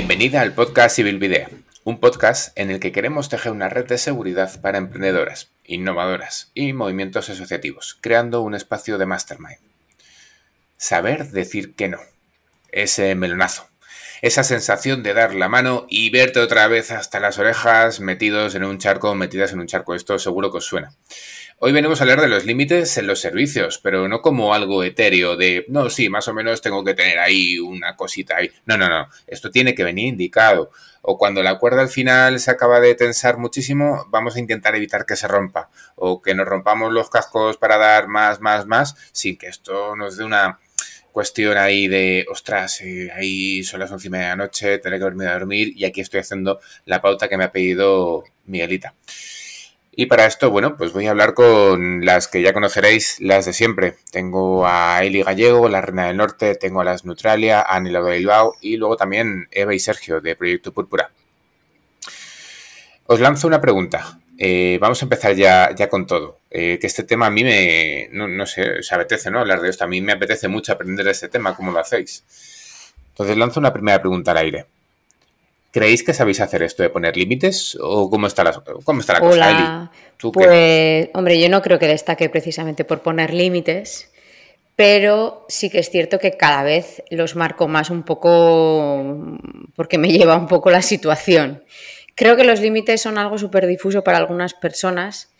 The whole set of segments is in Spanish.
Bienvenida al podcast Civil Video, un podcast en el que queremos tejer una red de seguridad para emprendedoras, innovadoras y movimientos asociativos, creando un espacio de mastermind. Saber decir que no. Ese melonazo. Esa sensación de dar la mano y verte otra vez hasta las orejas metidos en un charco, metidas en un charco. Esto seguro que os suena. Hoy venimos a hablar de los límites en los servicios, pero no como algo etéreo de, no, sí, más o menos tengo que tener ahí una cosita ahí. No, no, no, esto tiene que venir indicado. O cuando la cuerda al final se acaba de tensar muchísimo, vamos a intentar evitar que se rompa. O que nos rompamos los cascos para dar más, más, más, sin que esto nos dé una cuestión ahí de, ostras, eh, ahí son las once y media de la noche, tener que dormir a dormir y aquí estoy haciendo la pauta que me ha pedido Miguelita. Y para esto, bueno, pues voy a hablar con las que ya conoceréis, las de siempre. Tengo a Eli Gallego, la Reina del Norte, tengo a las Neutralia, a Anila de Bilbao y luego también Eva y Sergio de Proyecto Púrpura. Os lanzo una pregunta. Eh, vamos a empezar ya, ya con todo. Eh, que este tema a mí me, no, sé, se apetece, ¿no? Hablar de esto. A mí me apetece mucho aprender este tema, ¿cómo lo hacéis? Entonces lanzo una primera pregunta al aire. ¿Creéis que sabéis hacer esto de poner límites o cómo está la, cómo está la cosa, Eli? pues, hombre, yo no creo que destaque precisamente por poner límites, pero sí que es cierto que cada vez los marco más un poco porque me lleva un poco la situación. Creo que los límites son algo súper difuso para algunas personas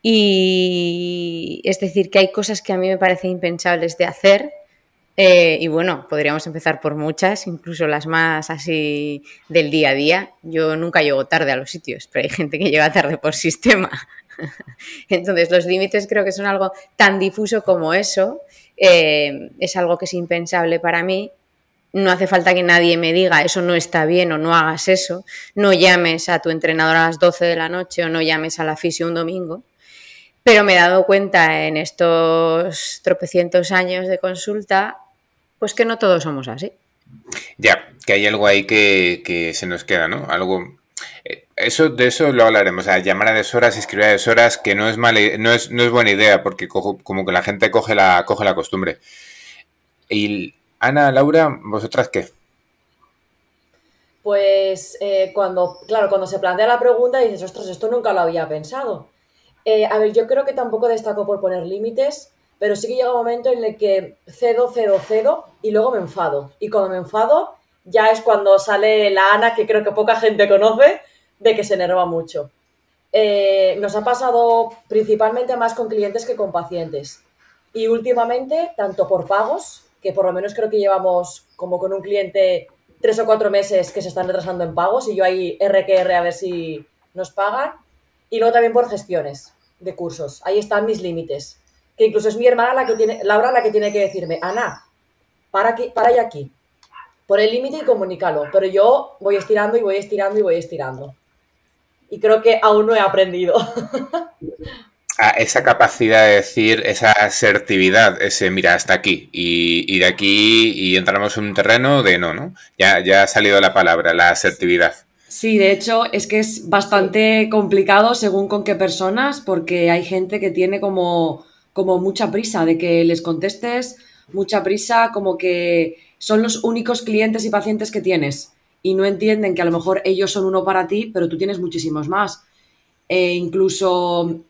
y es decir, que hay cosas que a mí me parecen impensables de hacer eh, y bueno, podríamos empezar por muchas, incluso las más así del día a día. Yo nunca llego tarde a los sitios, pero hay gente que llega tarde por sistema. Entonces, los límites creo que son algo tan difuso como eso. Eh, es algo que es impensable para mí. No hace falta que nadie me diga eso no está bien o no hagas eso. No llames a tu entrenador a las 12 de la noche o no llames a la fisio un domingo. Pero me he dado cuenta en estos tropecientos años de consulta pues que no todos somos así. Ya, que hay algo ahí que, se nos queda, ¿no? Algo. Eh, eso, de eso lo hablaremos. O sea, llamar a deshoras, escribir a deshoras, que no es mala, no es, no es buena idea, porque como que la gente coge la, coge la costumbre. Y Ana, Laura, ¿vosotras qué? Pues eh, cuando, claro, cuando se plantea la pregunta dices, ostras, esto nunca lo había pensado. Eh, a ver, yo creo que tampoco destaco por poner límites, pero sí que llega un momento en el que cedo, cedo, cedo y luego me enfado. Y cuando me enfado, ya es cuando sale la Ana, que creo que poca gente conoce, de que se enerva mucho. Eh, nos ha pasado principalmente más con clientes que con pacientes. Y últimamente, tanto por pagos, que por lo menos creo que llevamos como con un cliente tres o cuatro meses que se están retrasando en pagos y yo ahí RQR a ver si nos pagan. Y luego también por gestiones de cursos. Ahí están mis límites que incluso es mi hermana la que tiene, Laura la que tiene que decirme, Ana, para aquí, para allá aquí, por el límite y comunícalo, pero yo voy estirando y voy estirando y voy estirando. Y creo que aún no he aprendido. Esa capacidad de decir, esa asertividad, ese mira, hasta aquí, y, de aquí y entramos en un terreno de no, ¿no? Ya, ya ha salido la palabra, la asertividad. Sí, de hecho es que es bastante complicado según con qué personas, porque hay gente que tiene como como mucha prisa de que les contestes, mucha prisa, como que son los únicos clientes y pacientes que tienes y no entienden que a lo mejor ellos son uno para ti, pero tú tienes muchísimos más. E incluso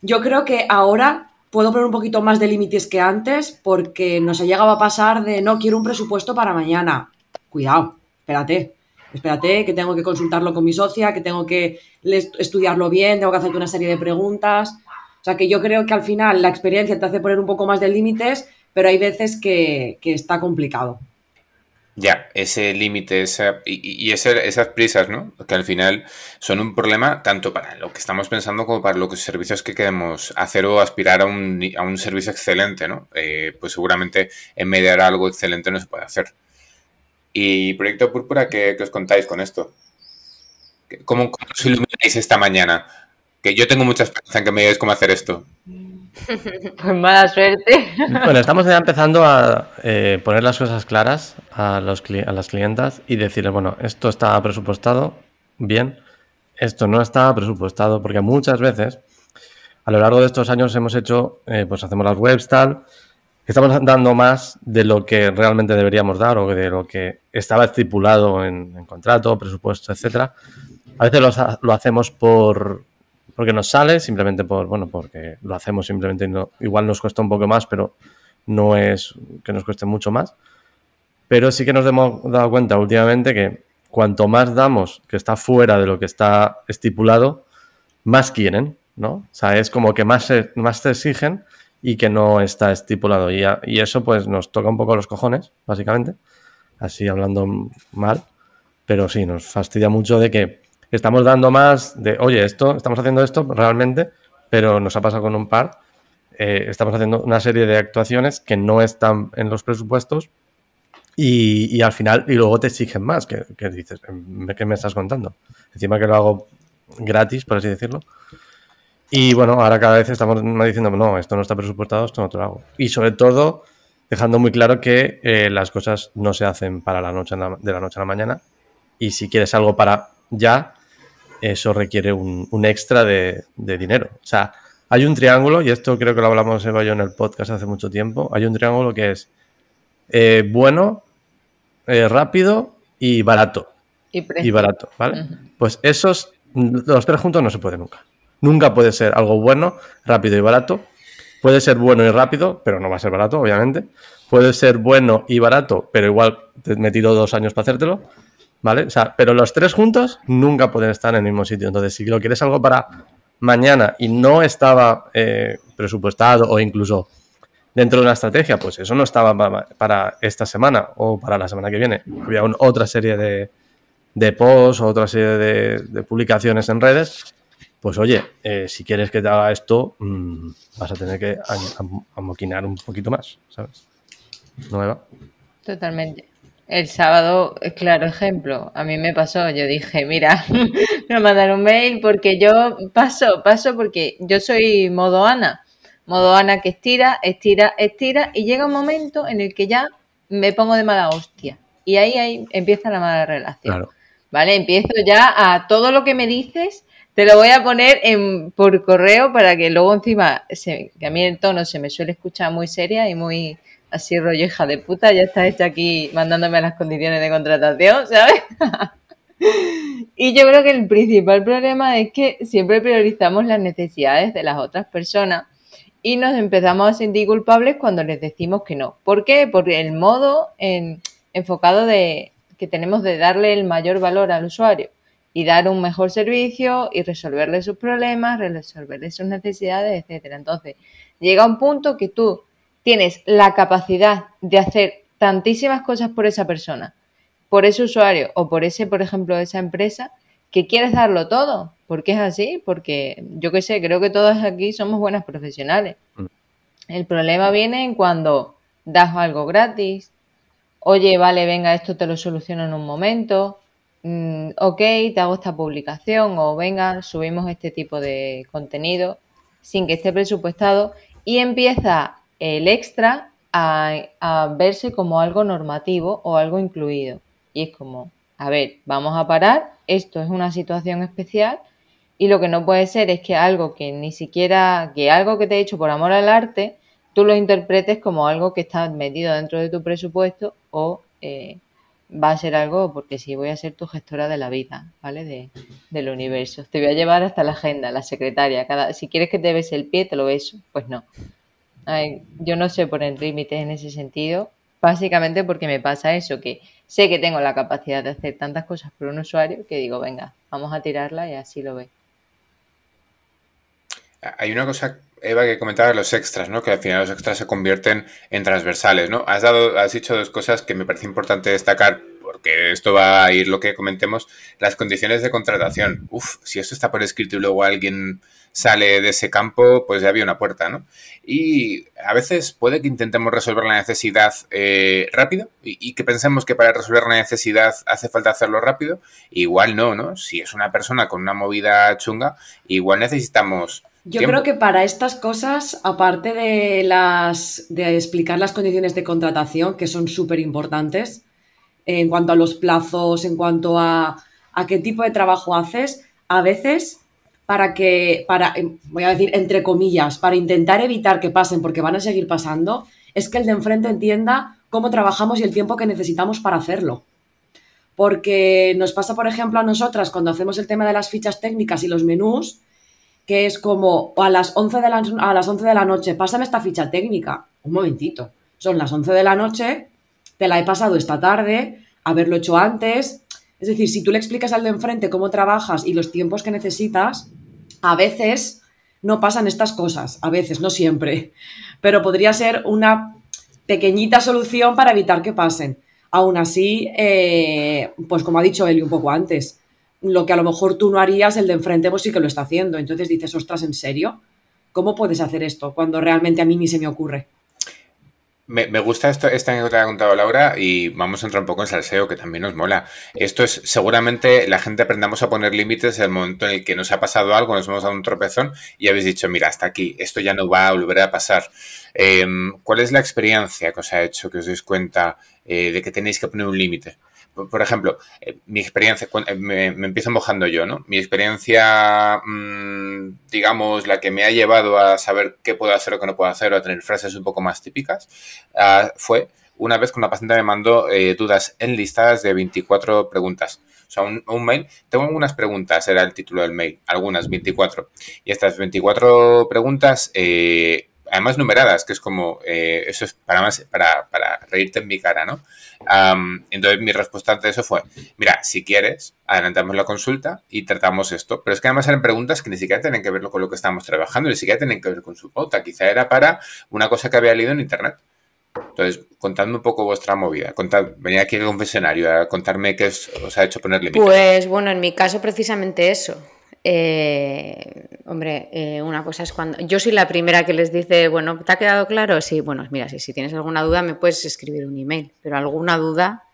yo creo que ahora puedo poner un poquito más de límites que antes porque nos ha llegado a pasar de no quiero un presupuesto para mañana. Cuidado, espérate. Espérate, que tengo que consultarlo con mi socia, que tengo que estudiarlo bien, tengo que hacerte una serie de preguntas. O sea que yo creo que al final la experiencia te hace poner un poco más de límites, pero hay veces que, está complicado. Ya, ese límite y, esas prisas, ¿no? Que al final son un problema tanto para lo que estamos pensando como para los servicios que queremos hacer o aspirar a un, a un servicio excelente, ¿no? Eh, pues seguramente en mediar algo excelente no se puede hacer. Y Proyecto Púrpura, ¿qué, os contáis con esto? ¿Cómo, cómo os ilumináis esta mañana? Que yo tengo mucha esperanza en que me digáis cómo hacer esto. Pues mala suerte. Bueno, estamos ya empezando a eh, poner las cosas claras a, los, a las clientas y decirles, bueno, esto está presupuestado, bien, esto no está presupuestado, porque muchas veces a lo largo de estos años hemos hecho, eh, pues hacemos las webs tal, estamos dando más de lo que realmente deberíamos dar o de lo que estaba estipulado en, contrato, presupuesto, etcétera. A veces lo, lo, hacemos por porque nos sale, simplemente por, bueno, porque lo hacemos simplemente, no, igual nos cuesta un poco más, pero no es que nos cueste mucho más. Pero sí que nos hemos dado cuenta últimamente que cuanto más damos que está fuera de lo que está estipulado, más quieren, ¿no? O sea, es como que más, más te exigen y que no está estipulado. Y, y, eso pues nos toca un poco los cojones, básicamente, así hablando mal, pero sí, nos fastidia mucho de que estamos dando más de, oye, esto, estamos haciendo esto realmente, pero nos ha pasado con un par. Eh, estamos haciendo una serie de actuaciones que no están en los presupuestos y, y al final, y luego te exigen más, que, dices, ¿qué me estás contando? Encima que lo hago gratis, por así decirlo. Y bueno, ahora cada vez estamos diciendo, no, esto no está presupuestado, esto no te lo hago. Y sobre todo, dejando muy claro que eh, las cosas no se hacen para la noche de la noche a la mañana. Y si quieres algo para ya, eso requiere un, extra de, dinero. O sea, hay un triángulo, y esto creo que lo hablamos Eva y yo en el podcast hace mucho tiempo, hay un triángulo que es eh, bueno, eh, rápido y barato. Y, barato, ¿vale? Pues esos, los tres juntos no se puede nunca. Nunca puede ser algo bueno, rápido y barato. Puede ser bueno y rápido, pero no va a ser barato, obviamente. Puede ser bueno y barato, pero igual te he metido dos años para hacértelo. ¿Vale? O sea, pero los tres juntos nunca pueden estar en el mismo sitio. Entonces, si lo quieres algo para mañana y no estaba eh, presupuestado o incluso dentro de una estrategia, pues eso no estaba para, esta semana o para la semana que viene. Había otra serie de, de posts otra serie de, publicaciones en redes pues oye, eh, si quieres que te haga esto, mm, vas a tener que amoquinar un poquito más, ¿sabes? ¿No, Totalmente. El sábado, claro ejemplo, a mí me pasó, yo dije, mira, me mandar un mail porque yo paso, paso porque yo soy modo Ana, modo Ana que estira, estira, estira y llega un momento en el que ya me pongo de mala hostia y ahí, ahí empieza la mala relación. Claro. ¿Vale? Empiezo ya a todo lo que me dices, te lo voy a poner en, por correo para que luego encima, que a mí el tono se me suele escuchar muy seria y muy así rolleja de puta, ya está hecha aquí mandándome las condiciones de contratación, ¿sabes? y yo creo que el principal problema es que siempre priorizamos las necesidades de las otras personas y nos empezamos a sentir culpables cuando les decimos que no. ¿Por qué? Porque el modo enfocado de, que tenemos de darle el mayor valor al usuario y dar un mejor servicio y resolverle sus problemas, resolverle sus necesidades, etcétera. Entonces, llega un punto que tú tienes la capacidad de hacer tantísimas cosas por esa persona, por ese usuario o por ese, por ejemplo, esa empresa, que quieres darlo todo. ¿Por qué es así? Porque yo qué sé, creo que todas aquí somos buenas profesionales. Mm. El problema viene en cuando das algo gratis, oye, vale, venga, esto te lo soluciono en un momento, Mm, ok, te hago esta publicación o venga, subimos este tipo de contenido sin que esté presupuestado y empieza el extra a, verse como algo normativo o algo incluido. Y es como, a ver, vamos a parar, esto es una situación especial y lo que no puede ser es que algo que ni siquiera, que algo que te he hecho por amor al arte, tú lo interpretes como algo que está metido dentro de tu presupuesto o eh, va a ser algo, porque si voy a ser tu gestora de la vida, ¿vale? De, del universo. Te voy a llevar hasta la agenda, la secretaria. Cada, si quieres que te bese el pie, te lo beso. Pues no. Yo no sé poner límites en ese sentido, básicamente porque me pasa eso, que sé que tengo la capacidad de hacer tantas cosas por un usuario que digo, venga, vamos a tirarla y así lo ve. Hay una cosa Eva, que comentaba los extras, ¿no? Que al final los extras se convierten en transversales, ¿no? Has dado, has dicho dos cosas que me parece importante destacar, porque esto va a ir lo que comentemos, las condiciones de contratación. Uf, si esto está por escrito y luego alguien sale de ese campo, pues ya había una puerta, ¿no? Y a veces puede que intentemos resolver la necesidad eh, rápido y, y, que pensemos que para resolver la necesidad hace falta hacerlo rápido. Igual no, ¿no? Si es una persona con una movida chunga, igual necesitamos yo creo que para estas cosas, aparte de las de explicar las condiciones de contratación, que son súper importantes, en cuanto a los plazos, en cuanto a, a, qué tipo de trabajo haces, a veces para que, para, voy a decir entre comillas, para intentar evitar que pasen, porque van a seguir pasando, es que el de enfrente entienda cómo trabajamos y el tiempo que necesitamos para hacerlo. Porque nos pasa, por ejemplo, a nosotras cuando hacemos el tema de las fichas técnicas y los menús, que es como a las 11 de la, a las 11 de la noche, pásame esta ficha técnica. Un momentito. Son las 11 de la noche, te la he pasado esta tarde, haberlo hecho antes. Es decir, si tú le explicas al de enfrente cómo trabajas y los tiempos que necesitas, a veces no pasan estas cosas, a veces, no siempre, pero podría ser una pequeñita solución para evitar que pasen. Aún así, eh, pues como ha dicho Eli un poco antes, lo que a lo mejor tú no harías, el de enfrente pues sí que lo está haciendo. Entonces dices, ostras, ¿en serio? ¿Cómo puedes hacer esto cuando realmente a mí ni se me ocurre? Me, gusta esto, esta que te ha contado Laura y vamos a entrar un poco en salseo que también nos mola. Esto es, seguramente la gente aprendamos a poner límites en el momento en el que nos ha pasado algo, nos hemos dado un tropezón y habéis dicho, mira, hasta aquí, esto ya no va a volver a pasar. Em, ¿Cuál es la experiencia que os ha hecho que os deis cuenta eh, de que tenéis que poner un límite? Por ejemplo, eh, mi experiencia, eh, me, empiezo mojando yo, ¿no? Mi experiencia, mm, digamos, la que me ha llevado a saber qué puedo hacer o qué no puedo hacer o a tener frases un poco más típicas, ah, fue una vez que una paciente me mandó eh, dudas enlistadas de 24 preguntas. O sea, un, mail, tengo algunas preguntas, era el título del mail, algunas, 24. Y estas 24 preguntas además numeradas, que es como, eh, eso es para, más, para, para, reírte en mi cara, ¿no? Entonces mi respuesta ante eso fue, mira, si quieres, adelantamos la consulta y tratamos esto, pero es que además eran preguntas que ni siquiera tienen que ver con lo que estábamos trabajando, ni siquiera tienen que ver con su pauta, quizá era para una cosa que había leído en internet. Entonces, contadme un poco vuestra movida. Contad, venía aquí al confesionario a contarme qué os ha hecho ponerle Pues bueno, en mi caso precisamente eso. Eh, hombre, eh, una cosa es cuando. Yo soy la primera que les dice, bueno, ¿te ha quedado claro? Sí, bueno, mira, si, si tienes alguna duda me puedes escribir un email, pero alguna duda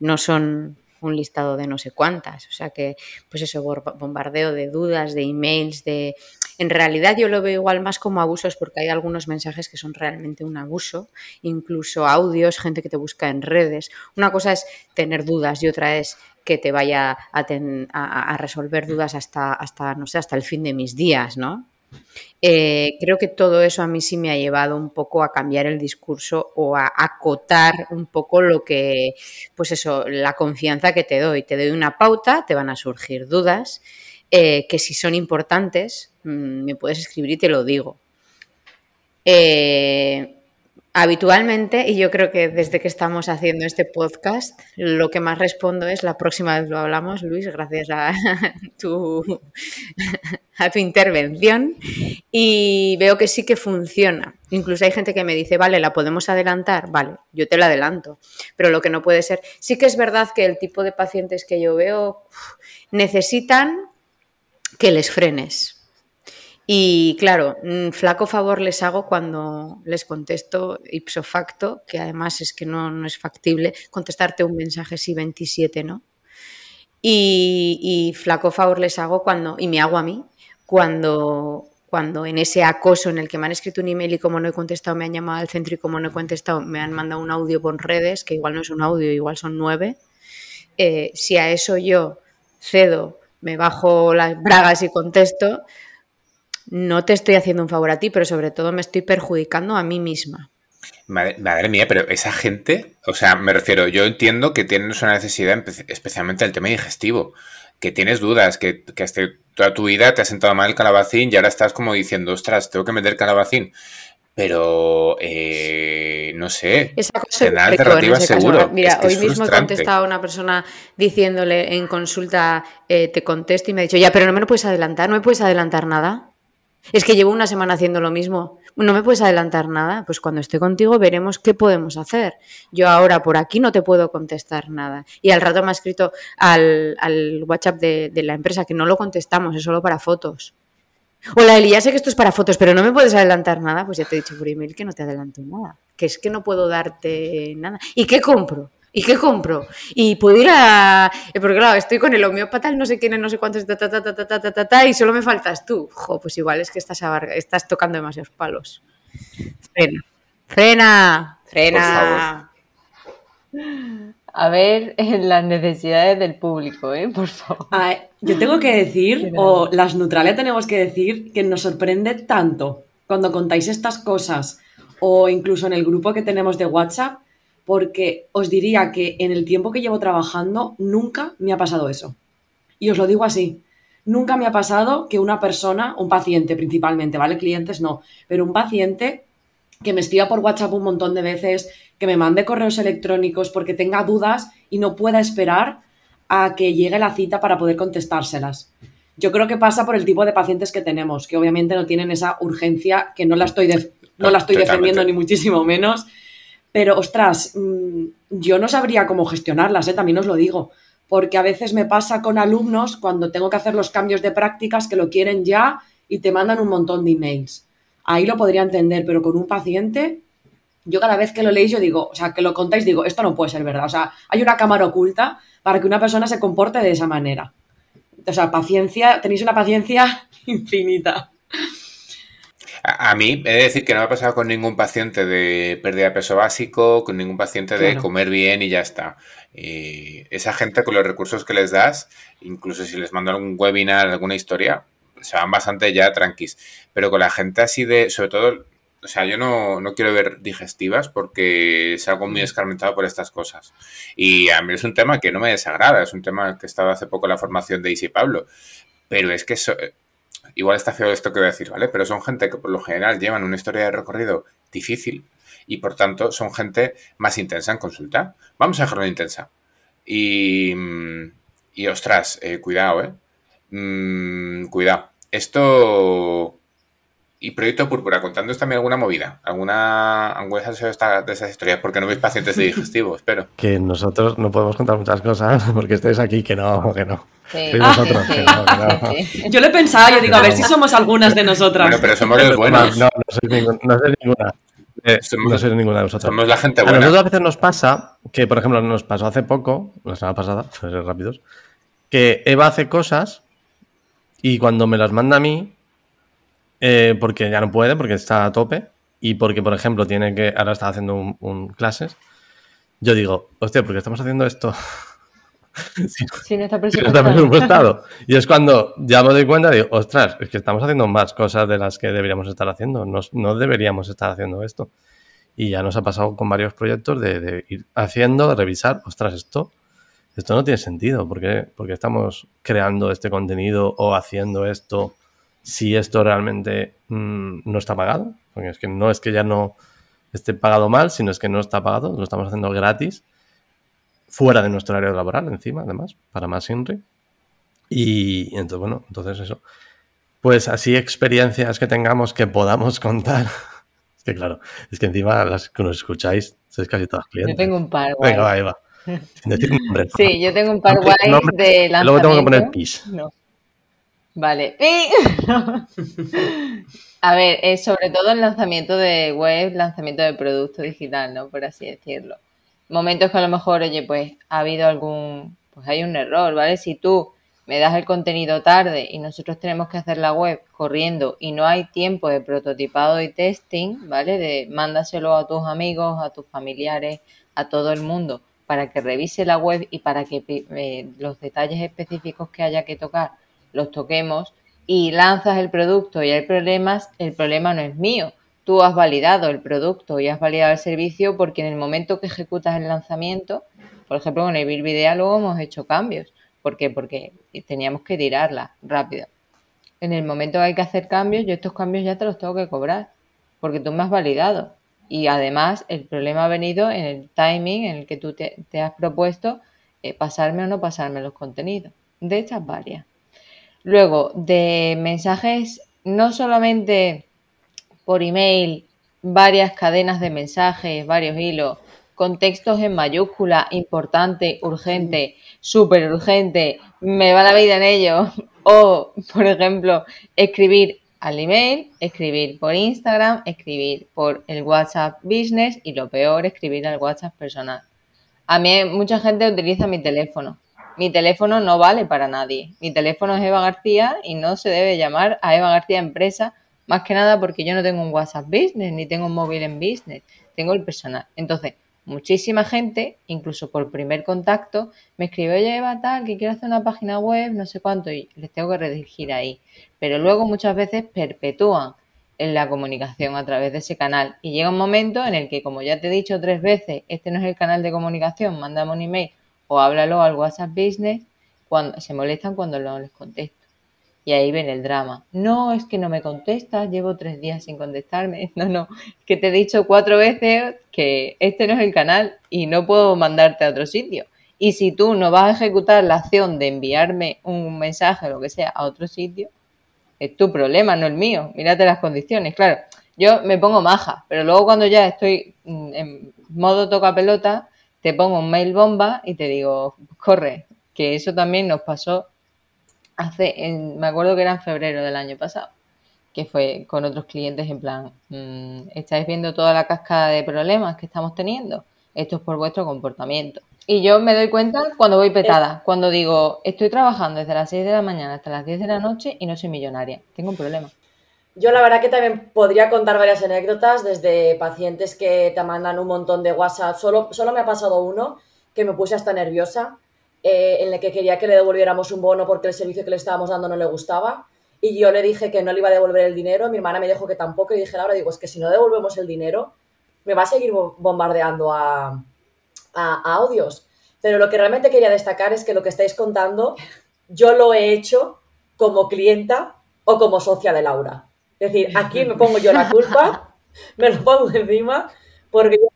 no son un listado de no sé cuántas. O sea que, pues eso, bombardeo de dudas, de emails, de... En realidad yo lo veo igual más como abusos porque hay algunos mensajes que son realmente un abuso, incluso audios, gente que te busca en redes. Una cosa es tener dudas y otra es que te vaya a, resolver dudas hasta, hasta, no sé, hasta el fin de mis días, ¿no? Eh, creo que todo eso a mí sí me ha llevado un poco a cambiar el discurso o a acotar un poco lo que, pues eso, la confianza que te doy. Te doy una pauta, te van a surgir dudas, eh, que si son importantes, mm, me puedes escribir y te lo digo. Eh, Habitualmente, y yo creo que desde que estamos haciendo este podcast, lo que más respondo es la próxima vez lo hablamos, Luis, gracias a tu, a tu intervención. Y veo que sí que funciona. Incluso hay gente que me dice, vale, la podemos adelantar. Vale, yo te la adelanto. Pero lo que no puede ser, sí que es verdad que el tipo de pacientes que yo veo necesitan que les frenes y claro, mm, flaco favor les hago cuando les contesto ipso facto, que además es que no, es factible contestarte un mensaje si 27, ¿no? Y, flaco favor les hago cuando, y me hago a mí, cuando, cuando en ese acoso en el que me han escrito un email y como no he contestado me han llamado al centro y como no he contestado me han mandado un audio por redes, que igual no es un audio, igual son nueve, eh, si a eso yo cedo, me bajo las bragas y contesto, no te estoy haciendo un favor a ti, pero sobre todo me estoy perjudicando a mí misma. Madre, mía, pero esa gente, o sea, me refiero, yo entiendo que tienes una necesidad, especialmente el tema digestivo, que tienes dudas, que, que hasta toda tu vida te has sentado mal el calabacín y ahora estás como diciendo, ostras, tengo que meter calabacín. Pero, eh, no sé, Esa cosa alternativa seguro. Mira, hoy mismo he contestado a una persona diciéndole en consulta, eh, te contesto y me ha dicho, ya, pero no me lo puedes adelantar, no me puedes adelantar nada. Es que llevo una semana haciendo lo mismo. No me puedes adelantar nada. Pues cuando esté contigo veremos qué podemos hacer. Yo ahora por aquí no te puedo contestar nada. Y al rato me ha escrito al, WhatsApp de, la empresa que no lo contestamos, es solo para fotos. Hola Eli, ya sé que esto es para fotos, pero no me puedes adelantar nada. Pues ya te he dicho por email que no te adelanto nada. Que es que no puedo darte nada. ¿Y qué compro? ¿Y qué compro? Y puedo ir a. Eh, porque claro, estoy con el homeópata, no sé quién es, no sé cuántos, ta, ta, ta, ta, ta, ta, ta, ta, y solo me faltas tú. Jo, pues igual es que estás, estás tocando demasiados palos. Frena. Frena. Frena. A ver las necesidades del público, ¿eh? Por favor. yo tengo que decir, o las Nutralia tenemos que decir, que nos sorprende tanto cuando contáis estas cosas o incluso en el grupo que tenemos de WhatsApp, porque os diría que en el tiempo que llevo trabajando nunca me ha pasado eso. Y os lo digo así, nunca me ha pasado que una persona, un paciente principalmente, ¿vale? Clientes no, pero un paciente que me escriba por WhatsApp un montón de veces, que me mande correos electrónicos porque tenga dudas y no pueda esperar a que llegue la cita para poder contestárselas. Yo creo que pasa por el tipo de pacientes que tenemos, que obviamente no tienen esa urgencia, que no la estoy, no la estoy defendiendo ni muchísimo menos, pero ostras, mm, yo no sabría cómo gestionarlas, ¿eh? también os lo digo, porque a veces me pasa con alumnos cuando tengo que hacer los cambios de prácticas que lo quieren ya y te mandan un montón de emails ahí lo podría entender, pero con un paciente, yo cada vez que lo leéis, yo digo, o sea, que lo contáis, digo, esto no puede ser verdad. O sea, hay una cámara oculta para que una persona se comporte de esa manera. O sea, paciencia, tenéis una paciencia infinita. A, mí, he de decir que no me ha pasado con ningún paciente de pérdida de peso básico, con ningún paciente de comer bien y ya está. esa gente con los recursos que les das, incluso si les mando algún webinar, alguna historia, se van bastante ya tranquis. Pero con la gente así de, sobre todo, o sea, yo no, quiero ver digestivas porque es algo muy escarmentado por estas cosas. Y a mí es un tema que no me desagrada, es un tema que he estado hace poco en la formación de Isi Pablo. Pero es que eso, igual está feo esto que voy a decir, ¿vale? Pero son gente que por lo general llevan una historia de recorrido difícil y por tanto son gente más intensa en consulta. Vamos a dejarlo intensa. Y, y ostras, eh, cuidado, ¿eh? Mm, cuidado. Esto. Y Proyecto Púrpura, contándoos también alguna movida, alguna angüesa de, de esas historias, porque no veis pacientes de digestivo, espero. Que nosotros no podemos contar muchas cosas porque estáis aquí, que no, que no. Yo lo he pensado, yo digo, a ver si somos algunas de nosotras. Bueno, pero somos los buenos. No, no, soy, ninguna. Eh, no soy ninguna de nosotros. Somos la gente buena. A nosotros a veces nos pasa que, por ejemplo, nos pasó hace poco, la semana pasada, pues rápidos, que Eva hace cosas y cuando me las manda a mí, eh, porque ya no puede, porque está a tope, y porque, por ejemplo, tiene que, ahora está haciendo un, clases, yo digo, hostia, ¿por qué estamos haciendo esto? si, no está presupuestado. Y es cuando ya me doy cuenta, digo, ostras, es que estamos haciendo más cosas de las que deberíamos estar haciendo, no, no deberíamos estar haciendo esto. Y ya nos ha pasado con varios proyectos de, de ir haciendo, de revisar, ostras, esto esto no tiene sentido. ¿Por qué? Porque estamos creando este contenido o haciendo esto si esto realmente mm, no está pagado. Porque es que no es que ya no esté pagado mal, sino es que no está pagado, lo estamos haciendo gratis, fuera de nuestro área laboral, encima, además, para más INRI. Y, entonces, bueno, entonces eso. Pues así experiencias que tengamos que podamos contar. es que claro, es que encima las que nos escucháis sois casi todas clientes. Yo tengo un par. Venga, va, ahí va. Sí, yo tengo un par guays de lanzamiento. Luego tengo que poner pis. Vale. A ver, sobre todo el lanzamiento de web, lanzamiento de producto digital, ¿no? Por así decirlo. Momentos que a lo mejor, oye, pues ha habido algún, pues hay un error, ¿vale? Si tú me das el contenido tarde y nosotros tenemos que hacer la web corriendo y no hay tiempo de prototipado y testing, ¿vale? De mándaselo a tus amigos, a tus familiares, a todo el mundo para que revise la web y para que eh, los detalles específicos que haya que tocar los toquemos y lanzas el producto y hay problemas, el problema no es mío. Tú has validado el producto y has validado el servicio porque en el momento que ejecutas el lanzamiento, por ejemplo, con el Video luego hemos hecho cambios. ¿Por qué? Porque teníamos que tirarla rápido. En el momento que hay que hacer cambios, yo estos cambios ya te los tengo que cobrar porque tú me has validado. Y además el problema ha venido en el timing en el que tú te, has propuesto eh, pasarme o no pasarme los contenidos. De estas varias. Luego, de mensajes, no solamente por email, varias cadenas de mensajes, varios hilos, con textos en mayúscula, importante, urgente, súper urgente, me va la vida en ello. O, por ejemplo, escribir al email, escribir por Instagram, escribir por el WhatsApp Business y lo peor, escribir al WhatsApp personal. A mí mucha gente utiliza mi teléfono. Mi teléfono no vale para nadie. Mi teléfono es Eva García y no se debe llamar a Eva García Empresa, más que nada porque yo no tengo un WhatsApp Business ni tengo un móvil en Business, tengo el personal. Entonces, muchísima gente, incluso por primer contacto, me escribe, oye Eva, tal, que quiero hacer una página web, no sé cuánto, y les tengo que redirigir ahí. Pero luego muchas veces perpetúan en la comunicación a través de ese canal. Y llega un momento en el que, como ya te he dicho tres veces, este no es el canal de comunicación, mándame un email o háblalo al WhatsApp Business, cuando se molestan cuando no les contesto. Y ahí ven el drama. No, es que no me contestas, llevo tres días sin contestarme. No, no, es que te he dicho cuatro veces que este no es el canal y no puedo mandarte a otro sitio. Y si tú no vas a ejecutar la acción de enviarme un mensaje o lo que sea a otro sitio, es tu problema, no el mío. Mírate las condiciones. Claro, yo me pongo maja, pero luego cuando ya estoy mm, en modo toca pelota, te pongo un mail bomba y te digo, corre, que eso también nos pasó hace, me acuerdo que era en febrero del año pasado, que fue con otros clientes en plan, mm, estáis viendo toda la cascada de problemas que estamos teniendo, esto es por vuestro comportamiento. Y yo me doy cuenta cuando voy petada, cuando digo, estoy trabajando desde las 6 de la mañana hasta las 10 de la noche y no soy millonaria, tengo un problema. Yo la verdad que también podría contar varias anécdotas, desde pacientes que te mandan un montón de WhatsApp, solo, solo me ha pasado uno que me puse hasta nerviosa, eh, en el que quería que le devolviéramos un bono porque el servicio que le estábamos dando no le gustaba. Y yo le dije que no le iba a devolver el dinero, mi hermana me dijo que tampoco, y dije, ahora digo, es que si no devolvemos el dinero, me va a seguir bombardeando a, a, audios. Pero lo que realmente quería destacar es que lo que estáis contando, yo lo he hecho como clienta o como socia de Laura. Es decir, aquí me pongo yo la culpa, me lo pongo encima, porque yo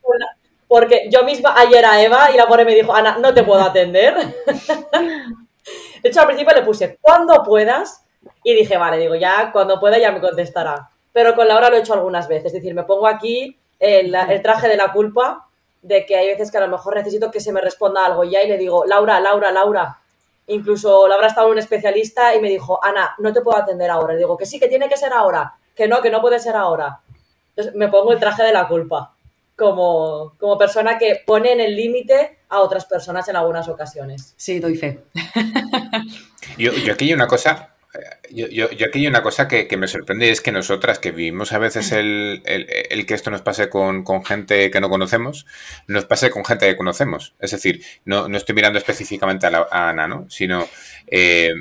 porque yo misma ayer a Eva y la pobre me dijo, Ana, no te puedo atender. De hecho, al principio le puse, cuando puedas. Y dije, vale, digo, ya cuando pueda ya me contestará. Pero con Laura lo he hecho algunas veces. Es decir, me pongo aquí el, traje de la culpa de que hay veces que a lo mejor necesito que se me responda algo ya y le digo, Laura, Laura, Laura. Incluso Laura estaba un especialista y me dijo, Ana, no te puedo atender ahora. Y digo, que sí, que tiene que ser ahora. Que no, que no puede ser ahora. Entonces me pongo el traje de la culpa como, como persona que pone en el límite a otras personas en algunas ocasiones. Sí, doy fe. Yo, aquí hay una cosa, yo, yo, aquí hay una cosa que, me sorprende y es que nosotras que vivimos a veces el, que esto nos pase con, gente que no conocemos, nos pase con gente que conocemos. Es decir, no, estoy mirando específicamente a, Ana, ¿no? Sino, eh,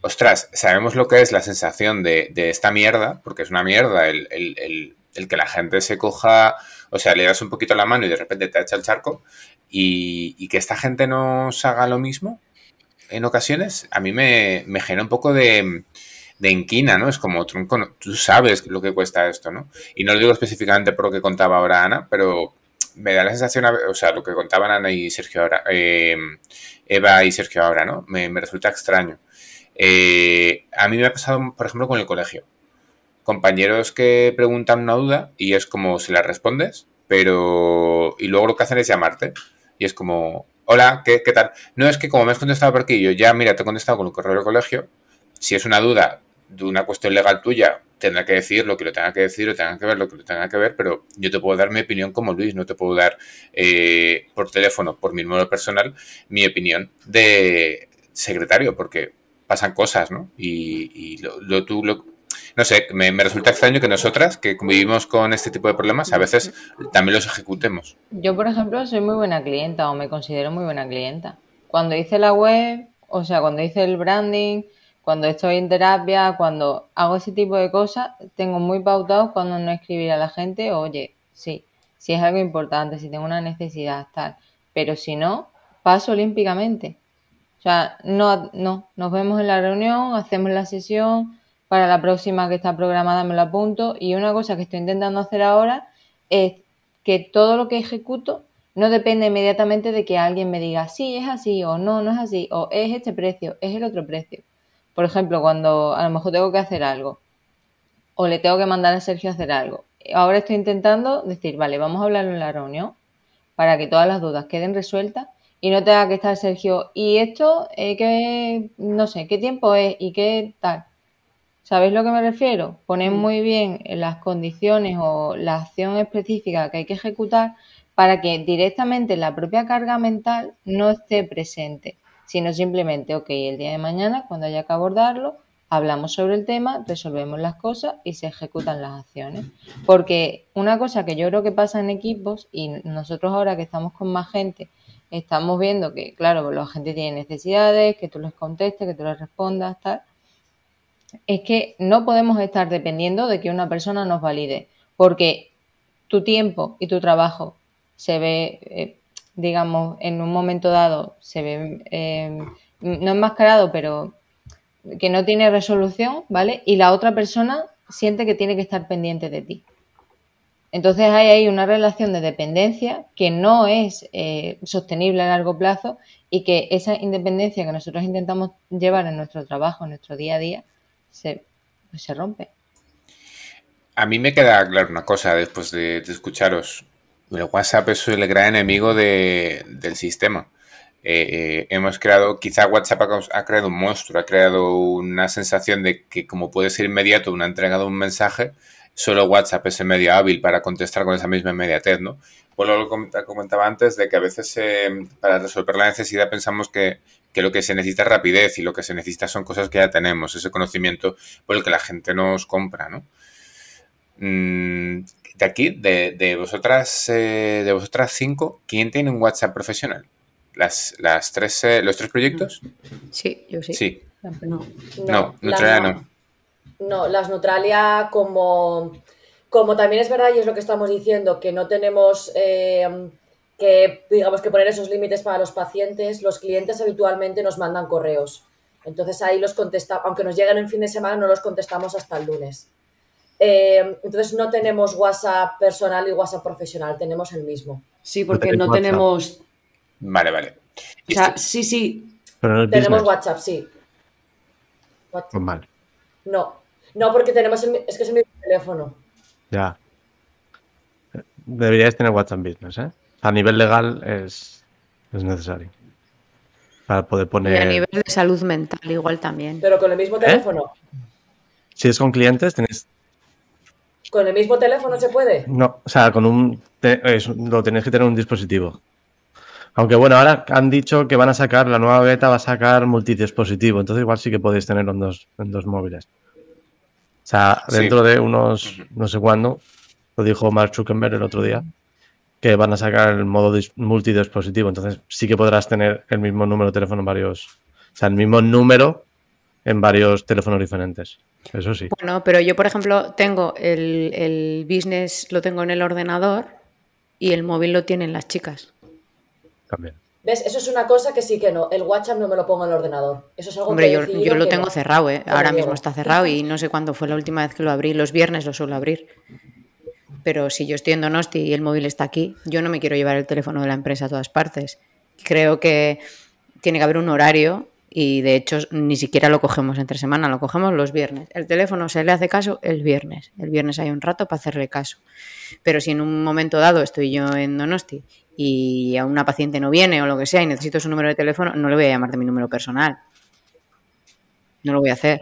ostras, sabemos lo que es la sensación de, esta mierda, porque es una mierda el, el que la gente se coja o sea, le das un poquito la mano y de repente te echa el charco. Y, que esta gente nos haga lo mismo en ocasiones, a mí me, genera un poco de, de inquina, ¿no? Es como, tronco, tú sabes lo que cuesta esto, ¿no? Y no lo digo específicamente por lo que contaba ahora Ana, pero me da la sensación, o sea, lo que contaban Ana y Sergio ahora, eh, Eva y Sergio ahora, ¿no? Me, resulta extraño. Eh, a mí me ha pasado, por ejemplo, con el colegio compañeros que preguntan una duda y es como si la respondes, pero. Y luego lo que hacen es llamarte. Y es como, hola, ¿qué, qué tal? No es que como me has contestado por aquí, yo ya, mira, te he contestado con el correo del colegio. Si es una duda de una cuestión legal tuya, tendrá que decir lo que lo tenga que decir o tenga que ver lo que lo tenga que ver, pero yo te puedo dar mi opinión como Luis, no te puedo dar eh, por teléfono, por mi número personal, mi opinión de secretario, porque pasan cosas, ¿no? Y, lo, tú lo, no sé, me, resulta extraño que nosotras, que convivimos con este tipo de problemas, a veces también los ejecutemos. Yo, por ejemplo, soy muy buena clienta o me considero muy buena clienta. Cuando hice la web, o sea, cuando hice el branding, cuando estoy en terapia, cuando hago ese tipo de cosas, tengo muy pautado cuando no escribir a la gente, oye, sí, si es algo importante, si tengo una necesidad, tal. Pero si no, paso olímpicamente. O sea, no, no, nos vemos en la reunión, hacemos la sesión, para la próxima que está programada me lo apunto. Y una cosa que estoy intentando hacer ahora es que todo lo que ejecuto no depende inmediatamente de que alguien me diga sí, es así o no, no es así o es este precio, es el otro precio. Por ejemplo, cuando a lo mejor tengo que hacer algo o le tengo que mandar a Sergio a hacer algo. Ahora estoy intentando decir, vale, vamos a hablarlo en la reunión para que todas las dudas queden resueltas y no tenga que estar Sergio, y esto, eh, que no sé, qué tiempo es y qué tal. ¿Sabéis lo que me refiero? Poner muy bien las condiciones o la acción específica que hay que ejecutar para que directamente la propia carga mental no esté presente, sino simplemente, ok, el día de mañana, cuando haya que abordarlo, hablamos sobre el tema, resolvemos las cosas y se ejecutan las acciones. Porque una cosa que yo creo que pasa en equipos, y nosotros ahora que estamos con más gente, estamos viendo que, claro, la gente tiene necesidades, que tú les contestes, que tú les respondas, tal es que no podemos estar dependiendo de que una persona nos valide, porque tu tiempo y tu trabajo se ve, eh, digamos, en un momento dado, se ve eh, no enmascarado, pero que no tiene resolución, ¿vale? Y la otra persona siente que tiene que estar pendiente de ti. Entonces hay ahí una relación de dependencia que no es eh, sostenible a largo plazo y que esa independencia que nosotros intentamos llevar en nuestro trabajo, en nuestro día a día, se, pues se rompe. A mí me queda claro una cosa después de, escucharos. El WhatsApp es el gran enemigo del sistema. Eh, eh, hemos creado, quizá WhatsApp ha, creado un monstruo, ha creado una sensación de que como puede ser inmediato una entrega de un mensaje, solo WhatsApp es el medio hábil para contestar con esa misma inmediatez, ¿no? Pues lo comentaba antes de que a veces eh, para resolver la necesidad pensamos que, lo que se necesita es rapidez y lo que se necesita son cosas que ya tenemos, ese conocimiento por el que la gente nos compra, ¿no? Mm, de aquí, de, vosotras, de vosotras cinco, ¿quién tiene un WhatsApp profesional? las, las tres, eh, los tres proyectos? Sí, yo sí. Sí. No, no, Neutralia no. no. las Neutralia como, como también es verdad y es lo que estamos diciendo, que no tenemos eh, que, digamos, que poner esos límites para los pacientes, los clientes habitualmente nos mandan correos. Entonces ahí los contestamos, aunque nos lleguen en fin de semana, no los contestamos hasta el lunes. Eh, entonces no tenemos WhatsApp personal y WhatsApp profesional, tenemos el mismo. Sí, porque no tenemos Vale, vale. O sea, sí, sí. tenemos WhatsApp, sí. WhatsApp. Pues mal. No, no, porque tenemos el, es que es el mismo teléfono. Ya. Deberíais tener WhatsApp Business, ¿eh? A nivel legal es, es necesario. Para poder poner. Y a nivel de salud mental, igual también. Pero con el mismo ¿Eh? teléfono. Si es con clientes, tenéis. ¿Con el mismo teléfono se puede? No, o sea, con un. lo tenéis que tener un dispositivo. Aunque bueno, ahora han dicho que van a sacar, la nueva beta va a sacar multidispositivo, entonces igual sí que podéis tenerlo en dos, en dos móviles. O sea, dentro de unos, no sé cuándo, lo dijo Mark Zuckerberg el otro día, que van a sacar el modo multidispositivo, entonces sí que podrás tener el mismo número de teléfono en varios, o sea, el mismo número en varios teléfonos diferentes. Eso sí. Bueno, pero yo, por ejemplo, tengo el, el business, lo tengo en el ordenador y el móvil lo tienen las chicas. ¿Ves? Eso es una cosa que sí que no. El WhatsApp no me lo pongo en el ordenador. Eso es algo Hombre, que yo, lo tengo cerrado, ¿eh? Ahora mismo está cerrado y no sé cuándo fue la última vez que lo abrí. Los viernes lo suelo abrir. Pero si yo estoy en Donosti y el móvil está aquí, yo no me quiero llevar el teléfono de la empresa a todas partes. Creo que tiene que haber un horario y de hecho ni siquiera lo cogemos entre semana, lo cogemos los viernes. El teléfono se le hace caso el viernes. El viernes hay un rato para hacerle caso. Pero si en un momento dado estoy yo en Donosti y a una paciente no viene o lo que sea y necesito su número de teléfono, no le voy a llamar de mi número personal. No lo voy a hacer.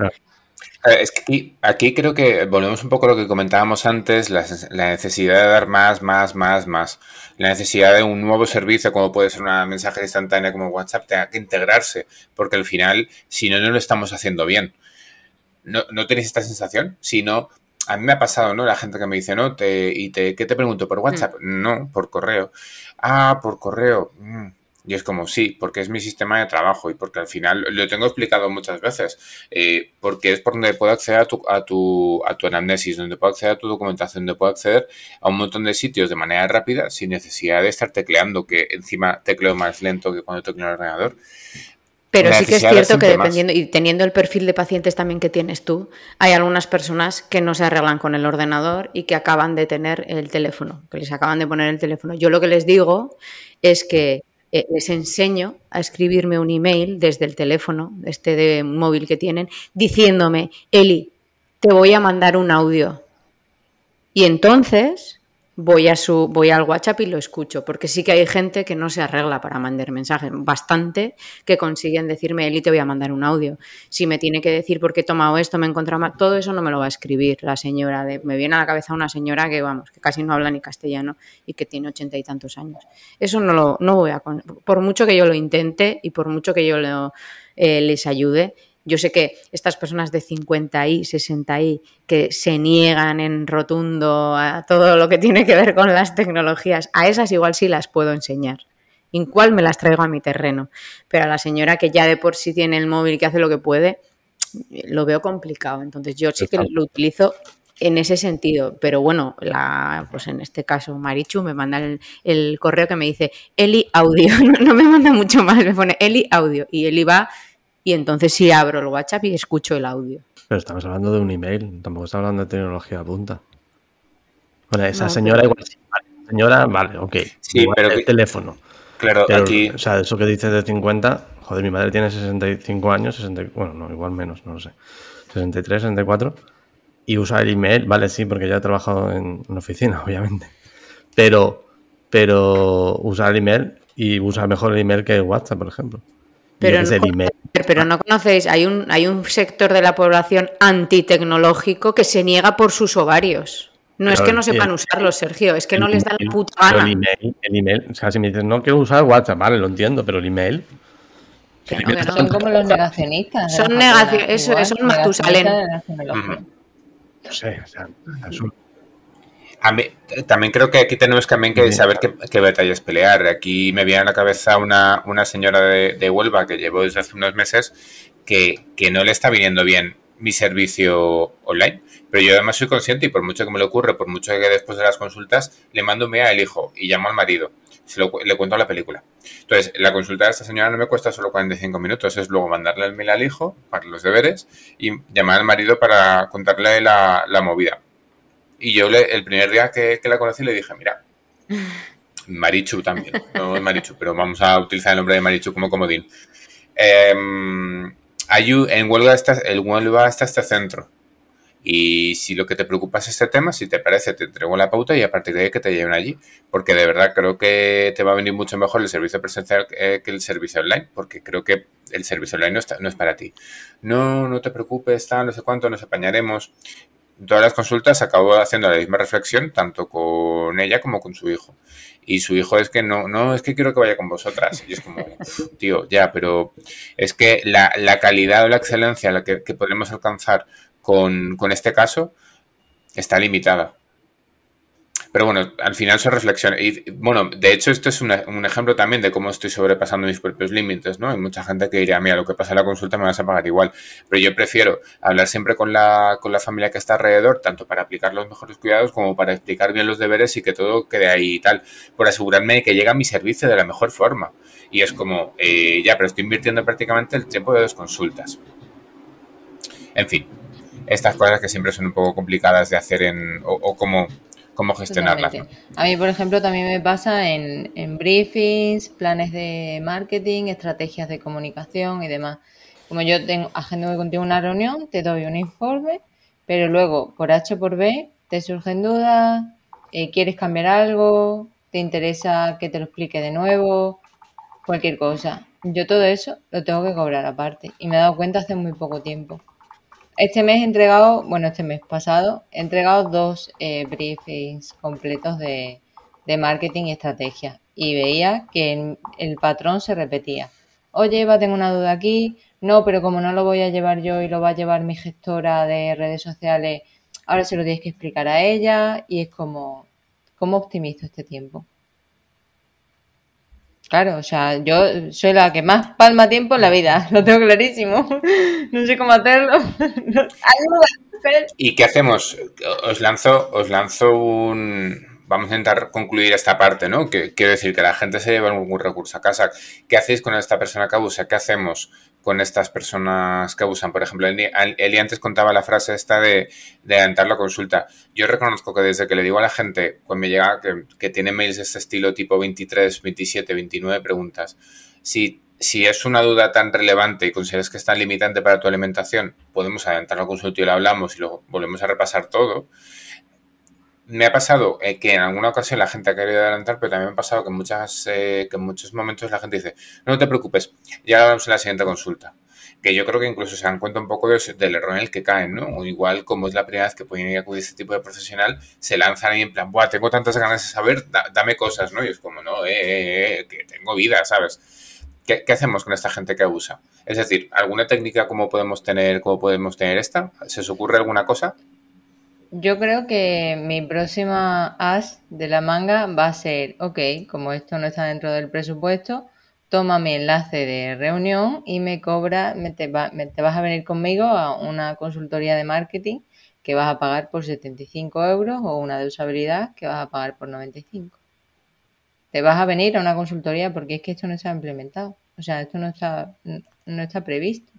Es que aquí, creo que volvemos un poco a lo que comentábamos antes, la, necesidad de dar más, más, más, más. La necesidad de un nuevo servicio, como puede ser una mensaje instantánea como WhatsApp, tenga que integrarse, porque al final, si no, no lo estamos haciendo bien. ¿No, ¿no tenéis esta sensación? Si no, a mí me ha pasado, ¿no? La gente que me dice, ¿no? Te, y te, ¿Qué te pregunto? ¿Por WhatsApp? Mm. No, por correo. Ah, por correo. Mm. Y es como, sí, porque es mi sistema de trabajo y porque al final lo tengo explicado muchas veces, eh, porque es por donde puedo acceder a tu, a, tu, a tu anamnesis, donde puedo acceder a tu documentación, donde puedo acceder a un montón de sitios de manera rápida sin necesidad de estar tecleando, que encima tecleo más lento que cuando tecleo el ordenador. Pero sí que es cierto que dependiendo y teniendo el perfil de pacientes también que tienes tú, hay algunas personas que no se arreglan con el ordenador y que acaban de tener el teléfono, que les acaban de poner el teléfono. Yo lo que les digo es que eh, les enseño a escribirme un email desde el teléfono, este de móvil que tienen, diciéndome, Eli, te voy a mandar un audio. Y entonces voy, a su, voy al WhatsApp y lo escucho, porque sí que hay gente que no se arregla para mandar mensajes, bastante que consiguen decirme, Eli, te voy a mandar un audio. Si me tiene que decir por qué he tomado esto, me he encontrado mal, todo eso no me lo va a escribir la señora. De, me viene a la cabeza una señora que, vamos, que casi no habla ni castellano y que tiene ochenta y tantos años. Eso no lo no voy a... Por mucho que yo lo intente y por mucho que yo eh, les ayude, yo sé que estas personas de 50 y 60 y que se niegan en rotundo a todo lo que tiene que ver con las tecnologías, a esas igual sí las puedo enseñar. ¿En cuál me las traigo a mi terreno? Pero a la señora que ya de por sí tiene el móvil y que hace lo que puede, lo veo complicado. Entonces yo sí que lo utilizo en ese sentido, pero bueno, la, pues en este caso Marichu me manda el, el correo que me dice Eli audio, no, no me manda mucho más, me pone Eli audio y Eli va y entonces sí abro el WhatsApp y escucho el audio. Pero estamos hablando de un email, tampoco estamos hablando de tecnología de punta. Bueno, esa No, señora pero- igual sí, vale, señora, vale, ok. Sí, Igual pero el que- teléfono. Claro, Pero, aquí. o sea, eso que dices de 50, joder, mi madre tiene 65 años, 60, bueno, no, igual menos, no lo sé. 63, 64. Y usa el email, vale, sí, porque ya he trabajado en una oficina, obviamente. Pero, pero usa el email y usa mejor el email que el WhatsApp, por ejemplo. Pero no-. Pero no conocéis, hay un, hay un sector de la población antitecnológico que se niega por sus ovarios. No es que no sepan el- usarlo, Sergio, es que no les da la puta gana. El email, el email, o sea, si me dices, no quiero usar WhatsApp, vale, lo entiendo, pero el email. Que el no, email que Son como los negacionistas. Son la negacio- facultad, eso, son Matusalén. negacionistas. No sé, o sea, es un- A mí- también creo que aquí tenemos también que saber qué, qué batallas pelear. Aquí me viene a la cabeza una, una señora de, de Huelva que llevo desde hace unos meses que, que no le está viniendo bien mi servicio online. Pero yo además soy consciente y por mucho que me le ocurre, por mucho que después de las consultas, le mando un mail al hijo y llamo al marido. Se lo le cuento la película. Entonces, la consulta de esta señora no me cuesta solo 45 minutos, es luego mandarle el mail al hijo para los deberes y llamar al marido para contarle la, la movida. Y yo le- el primer día que, que la conocí le dije, mira, Marichu también, no es Marichu, pero vamos a utilizar el nombre de Marichu como comodín. Em, hay en Huelva está, en Huelva está este centro. Y si lo que te preocupa es este tema, si te parece, te entrego la pauta y a partir de ahí que te lleven allí. Porque de verdad creo que te va a venir mucho mejor el servicio presencial eh, que el servicio online. Porque creo que el servicio online no, está- no es para ti. No, no te preocupes, tal, no sé cuánto, nos apañaremos. Todas las consultas acabo haciendo la misma reflexión, tanto con ella como con su hijo. Y su hijo es que no, no, es que quiero que vaya con vosotras. Y es como, "Uf, tío, ya, pero es que la, la calidad o la excelencia la que, que podemos alcanzar con, con este caso está limitada. Pero bueno, al final son reflexiones. Y bueno, de hecho, esto es un ejemplo también de cómo estoy sobrepasando mis propios límites, ¿no? Hay mucha gente que diría, mira, lo que pasa en la consulta me vas a pagar igual. Pero yo prefiero hablar siempre con la, con la familia que está alrededor, tanto para aplicar los mejores cuidados como para explicar bien los deberes y que todo quede ahí y tal, por asegurarme de que llega mi servicio de la mejor forma. Y es como, eh, ya, pero estoy invirtiendo prácticamente el tiempo de dos consultas. En fin, estas cosas que siempre son un poco complicadas de hacer en, o, o cómo, cómo gestionarlas. A mí, por ejemplo, también me pasa en, en briefings, planes de marketing, estrategias de comunicación y demás. Como yo tengo agendo contigo una reunión, te doy un informe, pero luego, por H o por B, te surgen dudas, eh, quieres cambiar algo, te interesa que te lo explique de nuevo, cualquier cosa. Yo todo eso lo tengo que cobrar aparte y me he dado cuenta hace muy poco tiempo. Este mes he entregado, bueno, este mes pasado, he entregado dos eh, briefings completos de, marketing y estrategia. Y veía que el, el patrón se repetía. Oye, Eva, tengo una duda aquí. No, pero como no lo voy a llevar yo y lo va a llevar mi gestora de redes sociales, ahora se lo tienes que explicar a ella. Y es como, ¿cómo optimizo este tiempo? Claro, o sea, yo soy la que más palma tiempo en la vida, lo tengo clarísimo. No sé cómo hacerlo. Ayuda. ¿Y qué hacemos? Os lanzo, os lanzo un. Vamos a intentar concluir esta parte, ¿no? Que, quiero decir que la gente se lleva algún recurso a casa. ¿Qué hacéis con esta persona que abusa? ¿Qué hacemos con estas personas que abusan? Por ejemplo, Eli, antes contaba la frase esta de, de adelantar la consulta. Yo reconozco que desde que le digo a la gente, cuando me llega que, que tiene mails de este estilo, tipo 23, 27, 29 preguntas, si si es una duda tan relevante y consideras que es tan limitante para tu alimentación, podemos adelantar la consulta y lo hablamos y luego volvemos a repasar todo. Me ha pasado eh, que en alguna ocasión la gente ha querido adelantar, pero también me ha pasado que muchas, eh, que en muchos momentos la gente dice, no te preocupes, ya hablamos en la siguiente consulta. Que yo creo que incluso se dan cuenta un poco de, del error en el que caen, ¿no? O igual, como es la primera vez que pueden ir a acudir a este tipo de profesional, se lanzan ahí en plan, Buah, tengo tantas ganas de saber, da, dame cosas, ¿no? Y es como, no, eh, eh, eh, que tengo vida, ¿sabes? ¿Qué, ¿Qué, hacemos con esta gente que abusa? Es decir, ¿alguna técnica cómo podemos tener, cómo podemos tener esta? ¿Se os ocurre alguna cosa? Yo creo que mi próxima as de la manga va a ser, ok, como esto no está dentro del presupuesto, toma mi enlace de reunión y me cobra, me te, te vas a venir conmigo a una consultoría de marketing que vas a pagar por 75 euros o una de usabilidad que vas a pagar por 95. Te vas a venir a una consultoría porque es que esto no está implementado. O sea, esto no está, no está previsto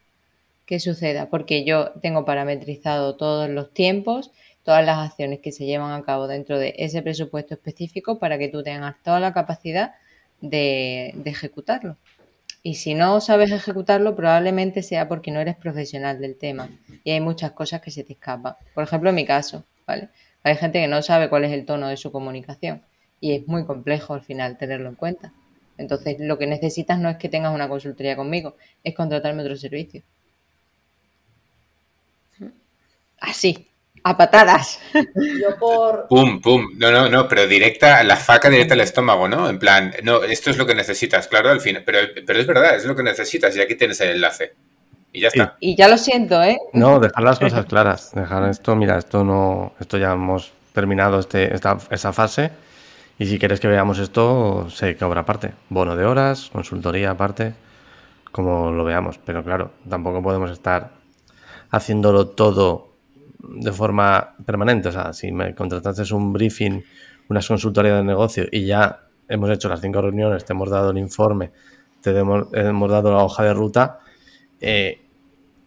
que suceda, porque yo tengo parametrizado todos los tiempos, todas las acciones que se llevan a cabo dentro de ese presupuesto específico para que tú tengas toda la capacidad de, de ejecutarlo. Y si no sabes ejecutarlo, probablemente sea porque no eres profesional del tema y hay muchas cosas que se te escapan. Por ejemplo, en mi caso, ¿vale? Hay gente que no sabe cuál es el tono de su comunicación y es muy complejo al final tenerlo en cuenta. Entonces, lo que necesitas no es que tengas una consultoría conmigo, es contratarme otro servicio. Así, a patadas. Yo por... Pum, pum. No, no, no, pero directa, la faca directa al estómago, ¿no? En plan, no, esto es lo que necesitas, claro, al final. Pero, pero es verdad, es lo que necesitas y aquí tienes el enlace. Y ya está. Y ya lo siento, ¿eh? No, dejar las cosas claras. Dejar esto, mira, esto no, esto ya hemos terminado este, esta, esa fase. Y si quieres que veamos esto, se cobra aparte. Bono de horas, consultoría aparte, como lo veamos. Pero claro, tampoco podemos estar haciéndolo todo de forma permanente. O sea, si me contrataste un briefing, unas consultorías de negocio y ya hemos hecho las cinco reuniones, te hemos dado el informe, te hemos, dado la hoja de ruta, eh,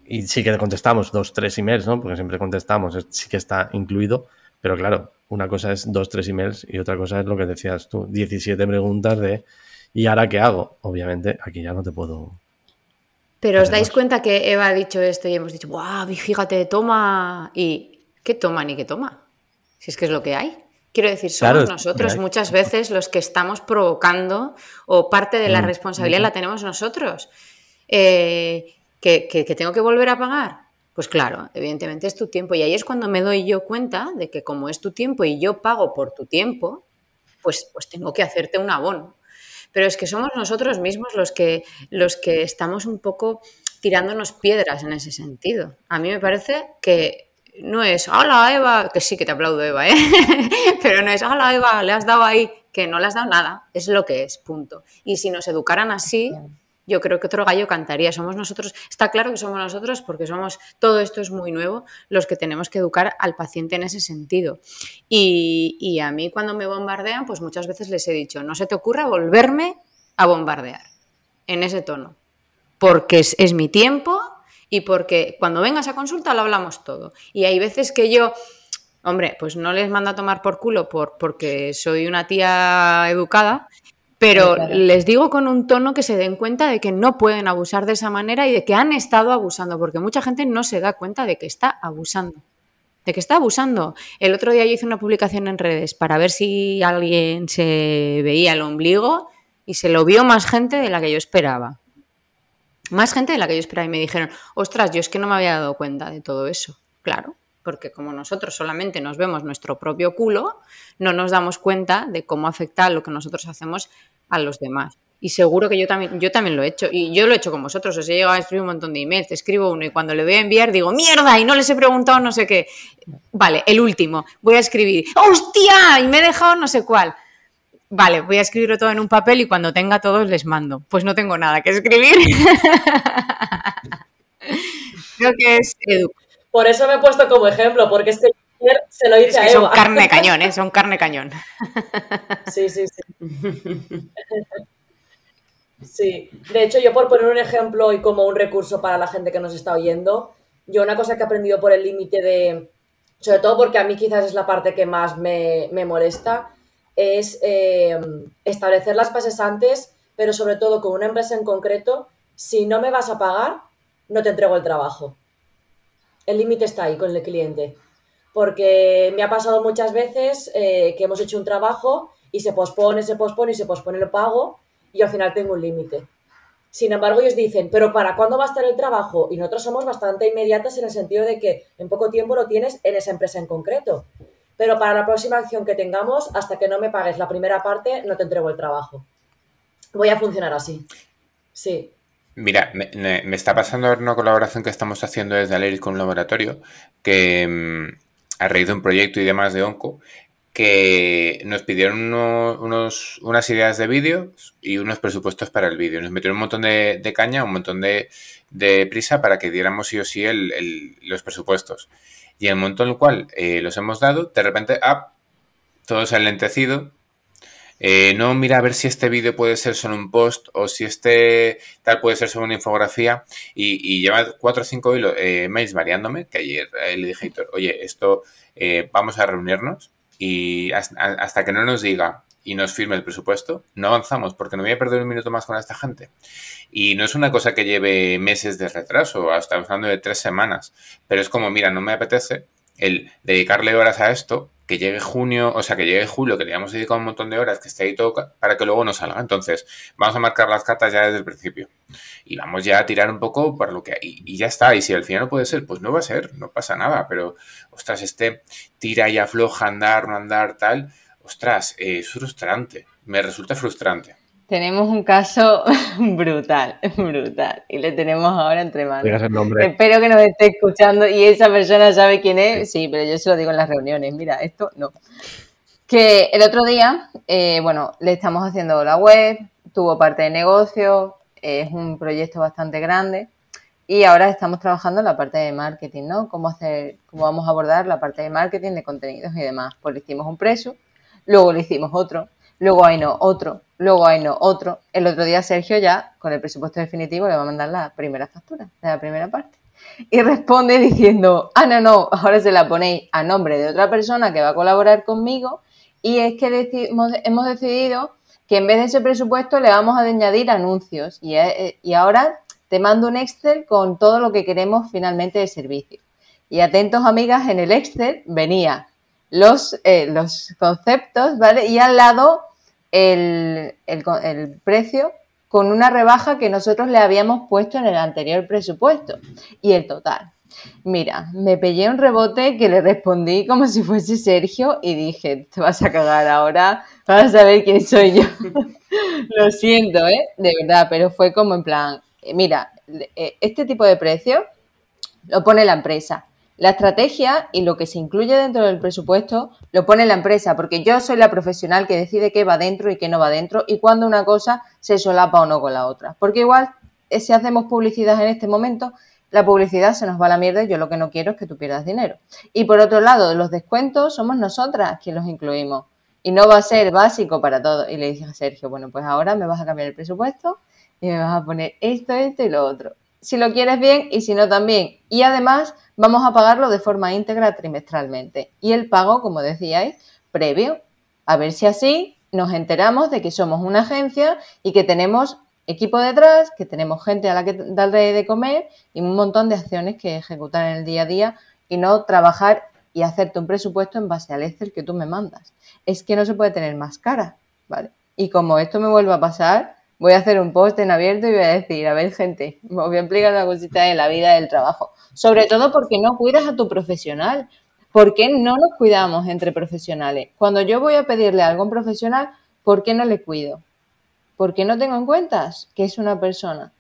y sí que contestamos dos, tres emails, ¿no? Porque siempre contestamos, sí que está incluido, pero claro, una cosa es dos, tres emails y otra cosa es lo que decías tú, 17 preguntas de ¿y ahora qué hago? Obviamente, aquí ya no te puedo... Pero os Además- dais cuenta que Eva ha dicho esto y hemos dicho, ¡guau! Fíjate, toma. ¿Y qué toma ni qué toma? Si es que es lo que hay. Quiero decir, somos Claro, nosotros muchas veces los que estamos provocando o parte de la Mm, responsabilidad la tenemos nosotros. Eh, ¿que, que- que tengo que volver a pagar? Pues claro, evidentemente es tu tiempo. Y ahí es cuando me doy yo cuenta de que como es tu tiempo y yo pago por tu tiempo, pues, pues tengo que hacerte un abono. Pero es que somos nosotros mismos los que, los que estamos un poco tirándonos piedras en ese sentido. A mí me parece que no es, hola Eva, que sí que te aplaudo Eva, ¿eh? pero no es, hola Eva, le has dado ahí, que no le has dado nada, es lo que es, punto. Y si nos educaran así, yo creo que otro gallo cantaría. Somos nosotros, está claro que somos nosotros porque somos, todo esto es muy nuevo, los que tenemos que educar al paciente en ese sentido. Y, a mí cuando me bombardean, pues muchas veces les he dicho, no se te ocurra volverme a bombardear en ese tono, porque es, es mi tiempo y porque cuando vengas a consulta lo hablamos todo. Y hay veces que yo, hombre, pues no les mando a tomar por culo por, porque soy una tía educada, pero Claro. les digo con un tono que se den cuenta de que no pueden abusar de esa manera y de que han estado abusando, porque mucha gente no se da cuenta de que está abusando. De que está abusando. El otro día yo hice una publicación en redes para ver si alguien se veía el ombligo y se lo vio más gente de la que yo esperaba. Más gente de la que yo esperaba y me dijeron, ostras, yo es que no me había dado cuenta de todo eso. Claro, porque como nosotros solamente nos vemos nuestro propio culo, no nos damos cuenta de cómo afecta lo que nosotros hacemos a los demás. Y seguro que yo también, yo también lo he hecho. Y yo lo he hecho con vosotros. Os he llegado a escribir un montón de emails. Escribo uno y cuando le voy a enviar digo, mierda, y no les he preguntado no sé qué. Vale, el último. Voy a escribir, ¡hostia! Y me he dejado no sé cuál. Vale, voy a escribirlo todo en un papel y cuando tenga todos les mando. Pues no tengo nada que escribir. Creo que es edu- Por eso me he puesto como ejemplo, porque es que se lo es a son carne cañón, ¿eh? Son carne cañón. Sí, sí, sí. Sí, de hecho yo por poner un ejemplo y como un recurso para la gente que nos está oyendo, yo una cosa que he aprendido por el límite de, sobre todo porque a mí quizás es la parte que más me, me molesta, es eh, establecer las fases antes, pero sobre todo con una empresa en concreto, si no me vas a pagar, no te entrego el trabajo. El límite está ahí con el cliente. Porque me ha pasado muchas veces eh, que hemos hecho un trabajo y se pospone, se pospone y se pospone el pago y al final tengo un límite. Sin embargo, ellos dicen, pero ¿para cuándo va a estar el trabajo? Y nosotros somos bastante inmediatas en el sentido de que en poco tiempo lo tienes en esa empresa en concreto. Pero para la próxima acción que tengamos, hasta que no me pagues la primera parte, no te entrego el trabajo. Voy a funcionar así. Sí. Mira, me, está pasando una colaboración que estamos haciendo desde Aleris con un laboratorio que mm, a raíz de un proyecto y demás de Onco, que nos pidieron uno- unos, unas ideas de vídeo y unos presupuestos para el vídeo. Nos metieron un montón de, caña, un montón de, prisa para que diéramos sí o sí el- los presupuestos. Y en el momento en el cual eh, los hemos dado, de repente, ah, todo se ha enlentecido. Eh, no, mira a ver si este vídeo puede ser solo un post o si este tal puede ser solo una infografía. Y, y lleva cuatro o cinco hilo- eh, variándome, que ayer eh, le dije, a Héctor, oye, esto eh, vamos a reunirnos y hasta, hasta que no nos diga y nos firme el presupuesto, no avanzamos porque no voy a perder un minuto más con esta gente. Y no es una cosa que lleve meses de retraso, hasta hablando de tres semanas, pero es como, mira, no me apetece el dedicarle horas a esto, que llegue junio, o sea, que llegue julio, que le dedicado un montón de horas, que esté ahí todo, para que luego no salga. Entonces, vamos a marcar las cartas ya desde el principio. Y vamos ya a tirar un poco por lo que hay. Y ya está. Y si al final no puede ser, pues no va a ser, no pasa nada. Pero, ostras, este tira y afloja, andar, no andar, tal, ostras, eh, es frustrante. Me resulta frustrante. Tenemos un caso brutal, brutal. Y le tenemos ahora entre manos. Digas el nombre. Espero que nos esté escuchando y esa persona sabe quién es. Sí, pero yo se lo digo en las reuniones. Mira, esto no. Que el otro día, eh, bueno, le estamos haciendo la web, tuvo parte de negocio, es un proyecto bastante grande y ahora estamos trabajando en la parte de marketing, ¿no? Cómo hacer, cómo vamos a abordar la parte de marketing, de contenidos y demás. Pues le hicimos un precio, luego le hicimos otro, luego ahí no, otro, luego ahí no, otro. El otro día Sergio ya, con el presupuesto definitivo, le va a mandar la primera factura la primera parte. Y responde diciendo, ah, no, no, ahora se la ponéis a nombre de otra persona que va a colaborar conmigo y es que deci- hemos, hemos decidido que en vez de ese presupuesto le vamos a añadir anuncios y, eh, y ahora te mando un Excel con todo lo que queremos finalmente de servicio. Y atentos amigas, en el Excel venía los, eh, los conceptos, ¿vale? Y al lado el, el el precio con una rebaja que nosotros le habíamos puesto en el anterior presupuesto y el total. Mira, me pillé un rebote que le respondí como si fuese Sergio y dije, te vas a cagar ahora, vas a ver quién soy yo. Lo siento, ¿eh? De verdad, pero fue como en plan, eh, mira, eh, este tipo de precio lo pone la empresa. La estrategia y lo que se incluye dentro del presupuesto lo pone la empresa, porque yo soy la profesional que decide qué va dentro y qué no va dentro y cuándo una cosa se solapa o no con la otra. Porque igual, eh, si hacemos publicidad en este momento, la publicidad se nos va a la mierda y yo lo que no quiero es que tú pierdas dinero. Y por otro lado, los descuentos somos nosotras quien los incluimos. Y no va a ser básico para todo. Y le dije a Sergio, bueno, pues ahora me vas a cambiar el presupuesto y me vas a poner esto, esto y lo otro. Si lo quieres bien y si no también. Y además vamos a pagarlo de forma íntegra trimestralmente. Y el pago, como decíais, previo. A ver si así nos enteramos de que somos una agencia y que tenemos equipo detrás, que tenemos gente a la que darle de comer y un montón de acciones que ejecutar en el día a día y no trabajar y hacerte un presupuesto en base al Excel que tú me mandas. Es que no se puede tener más cara, ¿vale? Y como esto me vuelva a pasar, voy a hacer un post en abierto y voy a decir, a ver, gente, os voy a explicar una cosita de la vida del trabajo. Sobre todo porque no cuidas a tu profesional. ¿Por qué no nos cuidamos entre profesionales? Cuando yo voy a pedirle a un profesional, ¿por qué no le cuido? ¿Por qué no tengo en cuenta que es una persona?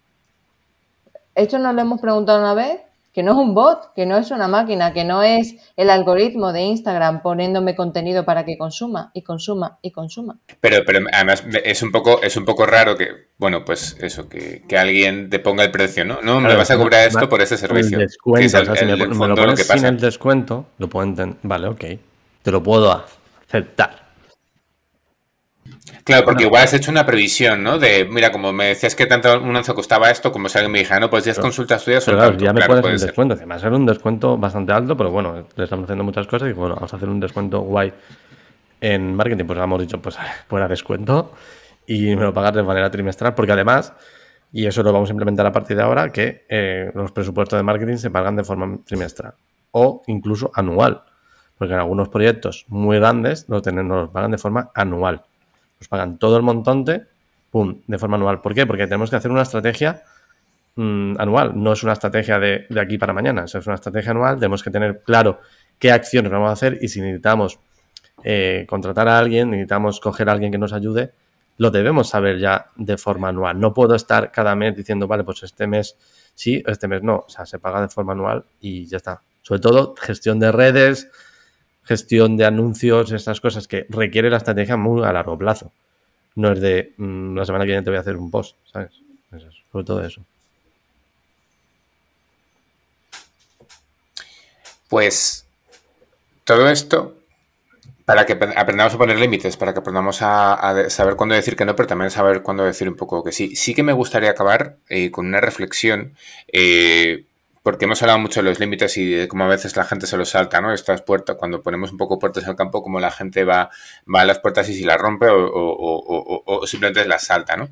Esto nos lo hemos preguntado una vez, que no es un bot, que no es una máquina, que no es el algoritmo de Instagram poniéndome contenido para que consuma y consuma y consuma. Pero, pero además es un poco, es un poco raro que, bueno, pues eso, que, que alguien te ponga el precio, ¿no? No, me Claro, vas a cobrar esto por ese servicio. El descuento, que es el- o sea, si me, el- lo que sin pasa. el descuento, lo puedo entender. Vale, ok. Te lo puedo aceptar. Claro, porque igual has hecho una previsión, ¿no? De, mira, como me decías que tanto un once costaba esto, como si alguien me dijera, no, pues 10 Claro. consultas tuyas son claro, ya me Claro, pones ser. descuento. Además, era un descuento bastante alto, pero bueno, le estamos haciendo muchas cosas y bueno, vamos a hacer un descuento guay en marketing. Pues hemos dicho, pues fuera descuento y me lo pagas de manera trimestral, porque además, y eso lo vamos a implementar a partir de ahora, que eh, los presupuestos de marketing se pagan de forma trimestral o incluso anual, porque en algunos proyectos muy grandes lo tienen, nos los pagan de forma anual. Nos pagan todo el montante, pum, de forma anual. ¿Por qué? Porque tenemos que hacer una estrategia mm, anual, no es una estrategia de, de aquí para mañana, es una estrategia anual, tenemos que tener claro qué acciones vamos a hacer y si necesitamos eh, contratar a alguien, necesitamos coger a alguien que nos ayude, lo debemos saber ya de forma anual. No puedo estar cada mes diciendo, vale, pues este mes sí, este mes no, o sea, se paga de forma anual y ya está. Sobre todo gestión de redes, gestión de anuncios, estas cosas que requiere la estrategia muy a largo plazo. No es de mm, la semana que viene te voy a hacer un post, ¿sabes? Sobre todo eso. Pues todo esto para que aprendamos a poner límites, para que aprendamos a, saber cuándo decir que no, pero también saber cuándo decir un poco que sí. Sí que me gustaría acabar eh, con una reflexión, eh, porque hemos hablado mucho de los límites y de cómo a veces la gente se los salta, ¿no? Estas puertas, cuando ponemos un poco puertas al campo, como la gente va, va a las puertas y si las rompe o, o simplemente las salta, ¿no?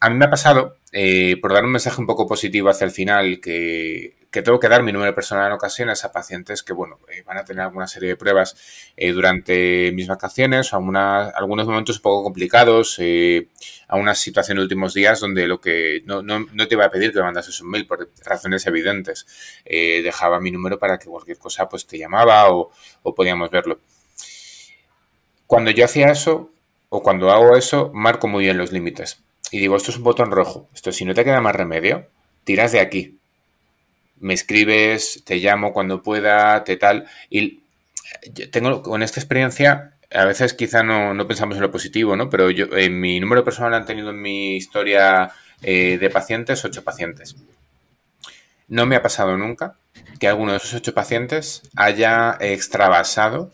A mí me ha pasado, eh, por dar un mensaje un poco positivo hacia el final, que, tengo que dar mi número personal en ocasiones a pacientes que, bueno, eh, van a tener alguna serie de pruebas eh, durante mis vacaciones o algunos momentos un poco complicados, a una situación en últimos días donde lo que no, te iba a pedir que me mandases un mail por razones evidentes. dejaba mi número para que cualquier cosa pues te llamaba o podíamos verlo. Cuando yo hacía eso, o cuando hago eso, marco muy bien los límites y digo, esto es un botón rojo, esto si no te queda más remedio, tiras de aquí. Me escribes, te llamo cuando pueda, te tal. Y tengo con esta experiencia, a veces quizá no, pensamos en lo positivo, ¿no? Pero yo, en mi número personal han tenido en mi historia eh, de pacientes ocho pacientes. No me ha pasado nunca que alguno de esos ocho pacientes haya extravasado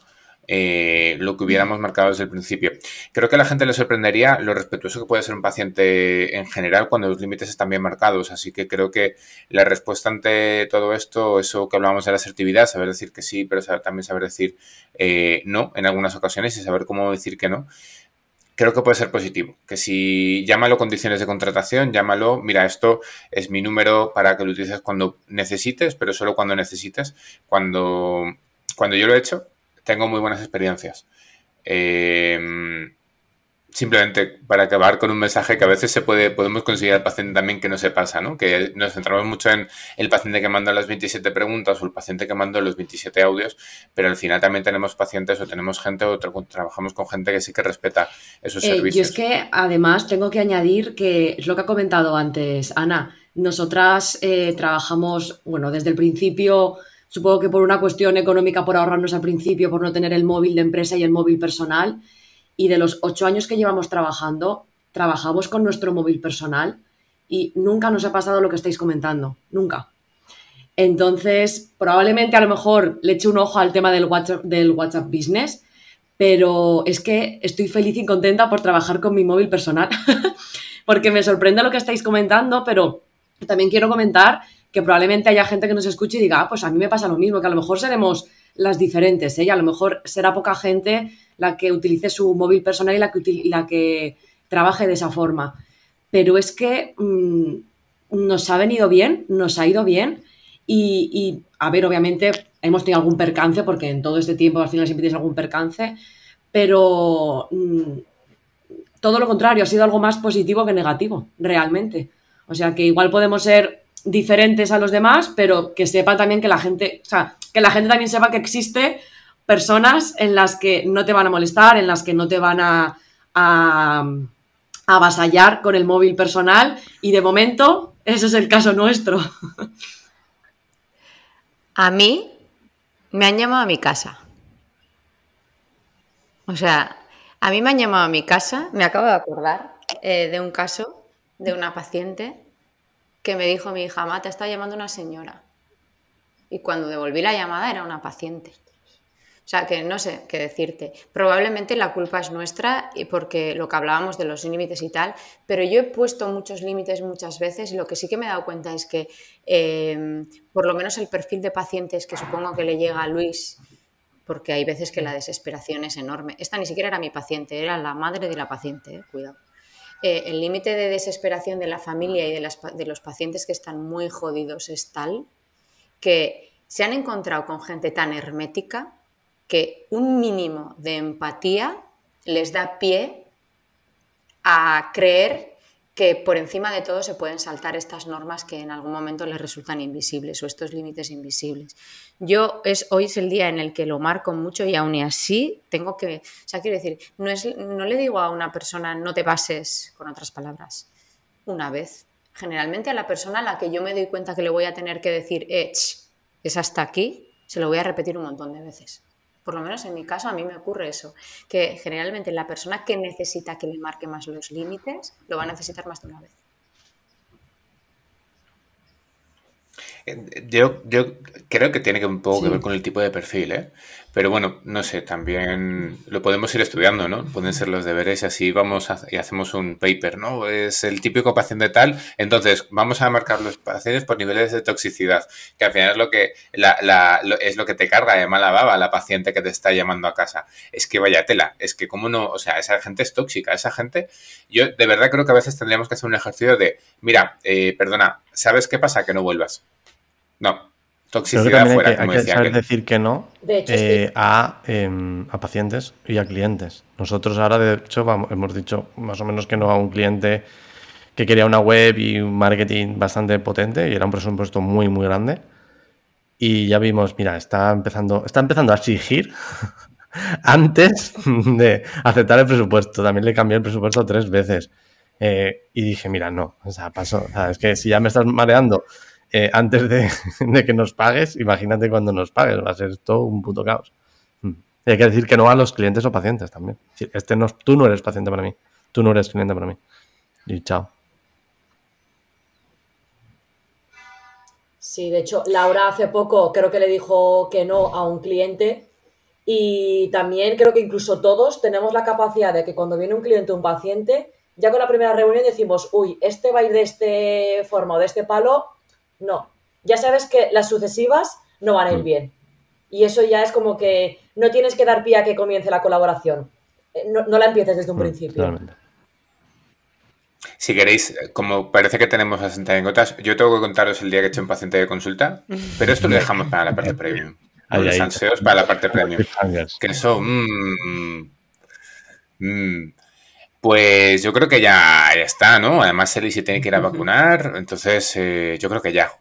eh, lo que hubiéramos marcado desde el principio. Creo que a la gente le sorprendería lo respetuoso que puede ser un paciente en general cuando los límites están bien marcados. Así que creo que la respuesta ante todo esto, eso que hablábamos de la asertividad, saber decir que sí, pero también saber decir eh, no en algunas ocasiones y saber cómo decir que no creo que puede ser positivo. Que si llámalo condiciones de contratación, llámalo, mira, esto es mi número para que lo utilices cuando necesites, pero solo cuando necesites. Cuando, cuando yo lo he hecho, tengo muy buenas experiencias. Em, simplemente para acabar con un mensaje que a veces se puede, podemos conseguir al paciente también que no se pasa, ¿no? Que nos centramos mucho en el paciente que manda las 27 preguntas o el paciente que manda los 27 audios, pero al final también tenemos pacientes o tenemos gente o trabajamos con gente que sí que respeta esos eh, servicios. Y es que además tengo que añadir que es lo que ha comentado antes Ana, nosotras eh, trabajamos, bueno, desde el principio Supongo que por una cuestión económica, por ahorrarnos al principio, por no tener el móvil de empresa y el móvil personal. Y de los ocho años que llevamos trabajando, trabajamos con nuestro móvil personal y nunca nos ha pasado lo que estáis comentando, nunca. Entonces, probablemente a lo mejor le eche un ojo al tema del WhatsApp, del WhatsApp Business, pero es que estoy feliz y contenta por trabajar con mi móvil personal, porque me sorprende lo que estáis comentando, pero también quiero comentar que probablemente haya gente que nos escuche y diga, ah, pues a mí me pasa lo mismo, que a lo mejor seremos las diferentes, ¿eh? a lo mejor será poca gente la que utilice su móvil personal y la que, la que trabaje de esa forma. Pero es que mm, nos ha venido bien, nos ha ido bien y, a ver, obviamente hemos tenido algún percance, porque en todo este tiempo al final siempre tienes algún percance, pero mm, todo lo contrario, ha sido algo más positivo que negativo, realmente. O sea que igual podemos ser diferentes a los demás, pero que sepa también que la gente, o sea, que la gente también sepa que existe personas en las que no te van a molestar, en las que no te van a, a, avasallar con el móvil personal y de momento ese es el caso nuestro. A mí me han llamado a mi casa. O sea, a mí me han llamado a mi casa, me acabo de acordar eh, de un caso de una paciente que me dijo mi hija, Ma, te está llamando una señora. Y cuando devolví la llamada era una paciente. O sea, que no sé qué decirte. Probablemente la culpa es nuestra porque lo que hablábamos de los límites y tal, pero yo he puesto muchos límites muchas veces y lo que sí que me he dado cuenta es que em, por lo menos el perfil de pacientes que supongo que le llega a Luis, porque hay veces que la desesperación es enorme. Esta ni siquiera era mi paciente, era la madre de la paciente, eh, cuidado. Eh, el límite de desesperación de la familia y de, los pacientes que están muy jodidos es tal que se han encontrado con gente tan hermética que un mínimo de empatía les da pie a creer que por encima de todo se pueden saltar estas normas que en algún momento les resultan invisibles o estos límites invisibles. Yo es, hoy es el día en el que lo marco mucho y aún así tengo que, o sea, quiero decir, no, es, no le digo a una persona no te pases, con otras palabras, una vez. Generalmente a la persona a la que yo me doy cuenta que le voy a tener que decir, eh, es hasta aquí, se lo voy a repetir un montón de veces por lo menos en mi caso, a mí me ocurre eso, que generalmente la persona que necesita que le marque más los límites, lo va a necesitar más de una vez. Eh, yo, yo creo que tiene que un poco que ver con el tipo de perfil, ¿eh? Pero bueno, no sé, también lo podemos ir estudiando, ¿no? Pueden ser los deberes y así vamos y hacemos un paper, ¿no? Es el típico paciente tal, entonces vamos a marcar los pacientes por niveles de toxicidad, que al final es lo que la, es lo que te carga de mala baba la paciente que te está llamando a casa. Es que vaya tela, es que cómo no, o sea, esa gente es tóxica, esa gente, yo de verdad creo que a veces tendríamos que hacer un ejercicio de, mira, eh, perdona, ¿sabes qué pasa? Que no vuelvas. No, Toxicidad fuera, hay que, saber decir que no eh, em, a, pacientes y a clientes. Nosotros ahora, de hecho, hemos dicho más o menos que no a un cliente que quería una web y un marketing bastante potente y era un presupuesto muy, muy grande. Y ya vimos, mira, está empezando, está empezando a exigir antes de aceptar el presupuesto. También le cambié el presupuesto tres veces. Eh, y dije, mira, no, o sea, pasó. es que si ya me estás mareando eh, antes de, que nos pagues, imagínate cuando nos pagues, va a ser todo un puto caos. Hmm. hay que decir que no a los clientes o pacientes también. Este tú no eres paciente para mí, tú no eres cliente para mí. Y chao. Sí, de hecho, Laura hace poco creo que le dijo que no a un cliente y también creo que incluso todos tenemos la capacidad de que cuando viene un cliente o un paciente, ya con la primera reunión decimos, uy, este va a ir de este forma o de este palo, no. Ya sabes que las sucesivas no van a ir mm. bien. Y eso ya es como que no tienes que dar pie a que comience la colaboración. Eh, no, la empieces desde un mm, principio. Si queréis, como parece que tenemos bastante anécdotas, yo tengo que contaros el día que he hecho un paciente de consulta, pero esto lo dejamos para la parte premium. Los anseos para la parte premium. Que eso... Mmm, pues yo creo que ya, está, ¿no? Además, Eli se tiene que ir a vacunar, entonces eh, yo creo que ya.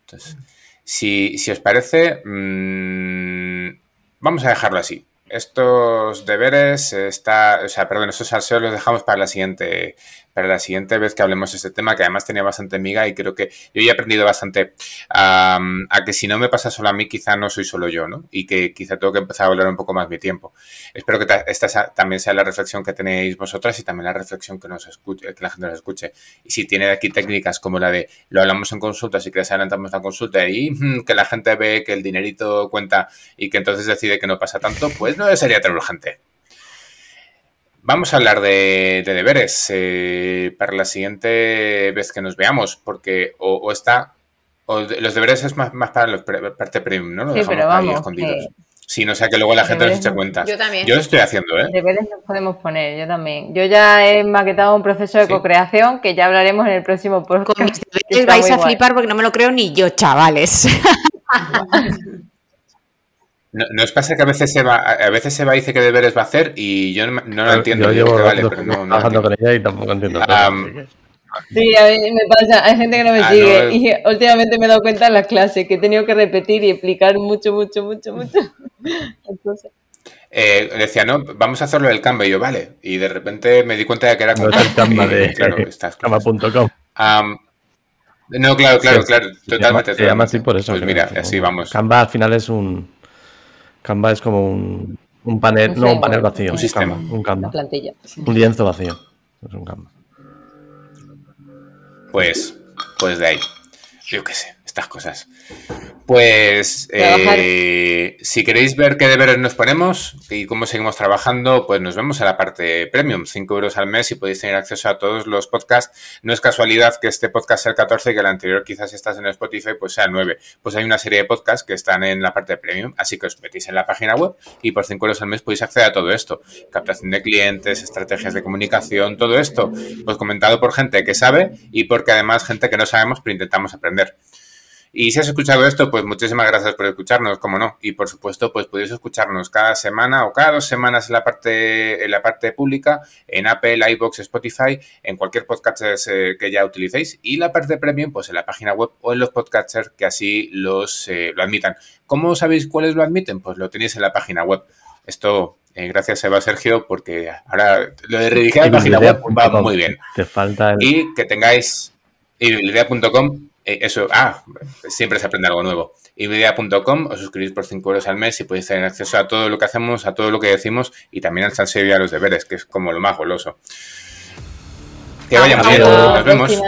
Entonces, si, os parece, mm, vamos a dejarlo así. Estos deberes, está, o sea, perdón, estos salseos los dejamos para la siguiente, para la siguiente vez que hablemos de este tema, que además tenía bastante amiga y creo que yo he aprendido bastante a que si no me pasa solo a mí, quizá no soy solo yo, ¿no? Y que quizá tengo que empezar a hablar un poco más mi tiempo. Espero que esta también sea la reflexión que tenéis vosotras y también la reflexión que nos escuche, que la gente nos escuche. Y si tiene aquí técnicas como la de lo hablamos en consulta, si quieres adelantamos la consulta y mm, que la gente ve que el dinerito cuenta y que entonces decide que no pasa tanto, pues no sería tan urgente. Vamos a hablar de, deberes eh, para la siguiente vez que nos veamos, porque o, está, o los deberes es más, para la parte premium, ¿no? Lo sí, pero vamos, escondidos. Sí, no sea que luego la gente nos eche cuenta. Yo también. Yo lo estoy haciendo, ¿eh? Deberes nos podemos poner, yo también. Yo ya he maquetado un proceso de co-creación que ya hablaremos en el próximo podcast. Con mis deberes vais a flipar porque no me lo creo ni yo, chavales. No, os pasa que a veces se va, a veces se va y dice que deberes va a hacer y yo no, lo entiendo. Yo llevo vale, pero no, trabajando con ella y tampoco entiendo. sí, a mí me pasa, hay gente que no me ah, sigue y últimamente me he dado cuenta en las clases que he tenido que repetir y explicar mucho, mucho, mucho, mucho. Entonces... Eh, decía, no, vamos a hacerlo del Canva y yo, vale. Y de repente me di cuenta de que era como... el Canva de claro, Canva.com. no, claro, claro, claro, totalmente. Se llama así por eso. Pues mira, así vamos. Canva al final es un Canva es como un, un panel, no un panel vacío, un sistema, un Canva. Plantilla. Un lienzo vacío. Es un Canva. Pues, pues de ahí. Yo qué sé, estas cosas. Pues eh, si queréis ver qué deberes nos ponemos y cómo seguimos trabajando, pues nos vemos en la parte premium, 5 euros al mes y podéis tener acceso a todos los podcasts. No es casualidad que este podcast sea el 14 y que el anterior quizás si estás en Spotify pues sea el 9. Pues hay una serie de podcasts que están en la parte premium, así que os metéis en la página web y por 5 euros al mes podéis acceder a todo esto. Captación de clientes, estrategias de comunicación, todo esto, pues comentado por gente que sabe y porque además gente que no sabemos pero intentamos aprender. Y si has escuchado esto, pues muchísimas gracias por escucharnos, como no. Y por supuesto, pues podéis escucharnos cada semana o cada dos semanas en la parte, en la parte pública, en Apple, iBox, Spotify, en cualquier podcast eh, que ya utilicéis. Y la parte premium, pues en la página web o en los podcasters que así los eh, lo admitan. ¿Cómo sabéis cuáles lo admiten? Pues lo tenéis en la página web. Esto eh, gracias Eva Sergio, porque ahora lo de redirigir la página web va muy bien. Te falta Y que tengáis idea.com eso, ah, siempre se aprende algo nuevo. Ibidea.com, os suscribís por 5 euros al mes y podéis tener acceso a todo lo que hacemos, a todo lo que decimos y también al salseo y a los deberes, que es como lo más goloso. Que vaya muy bien, nos vemos.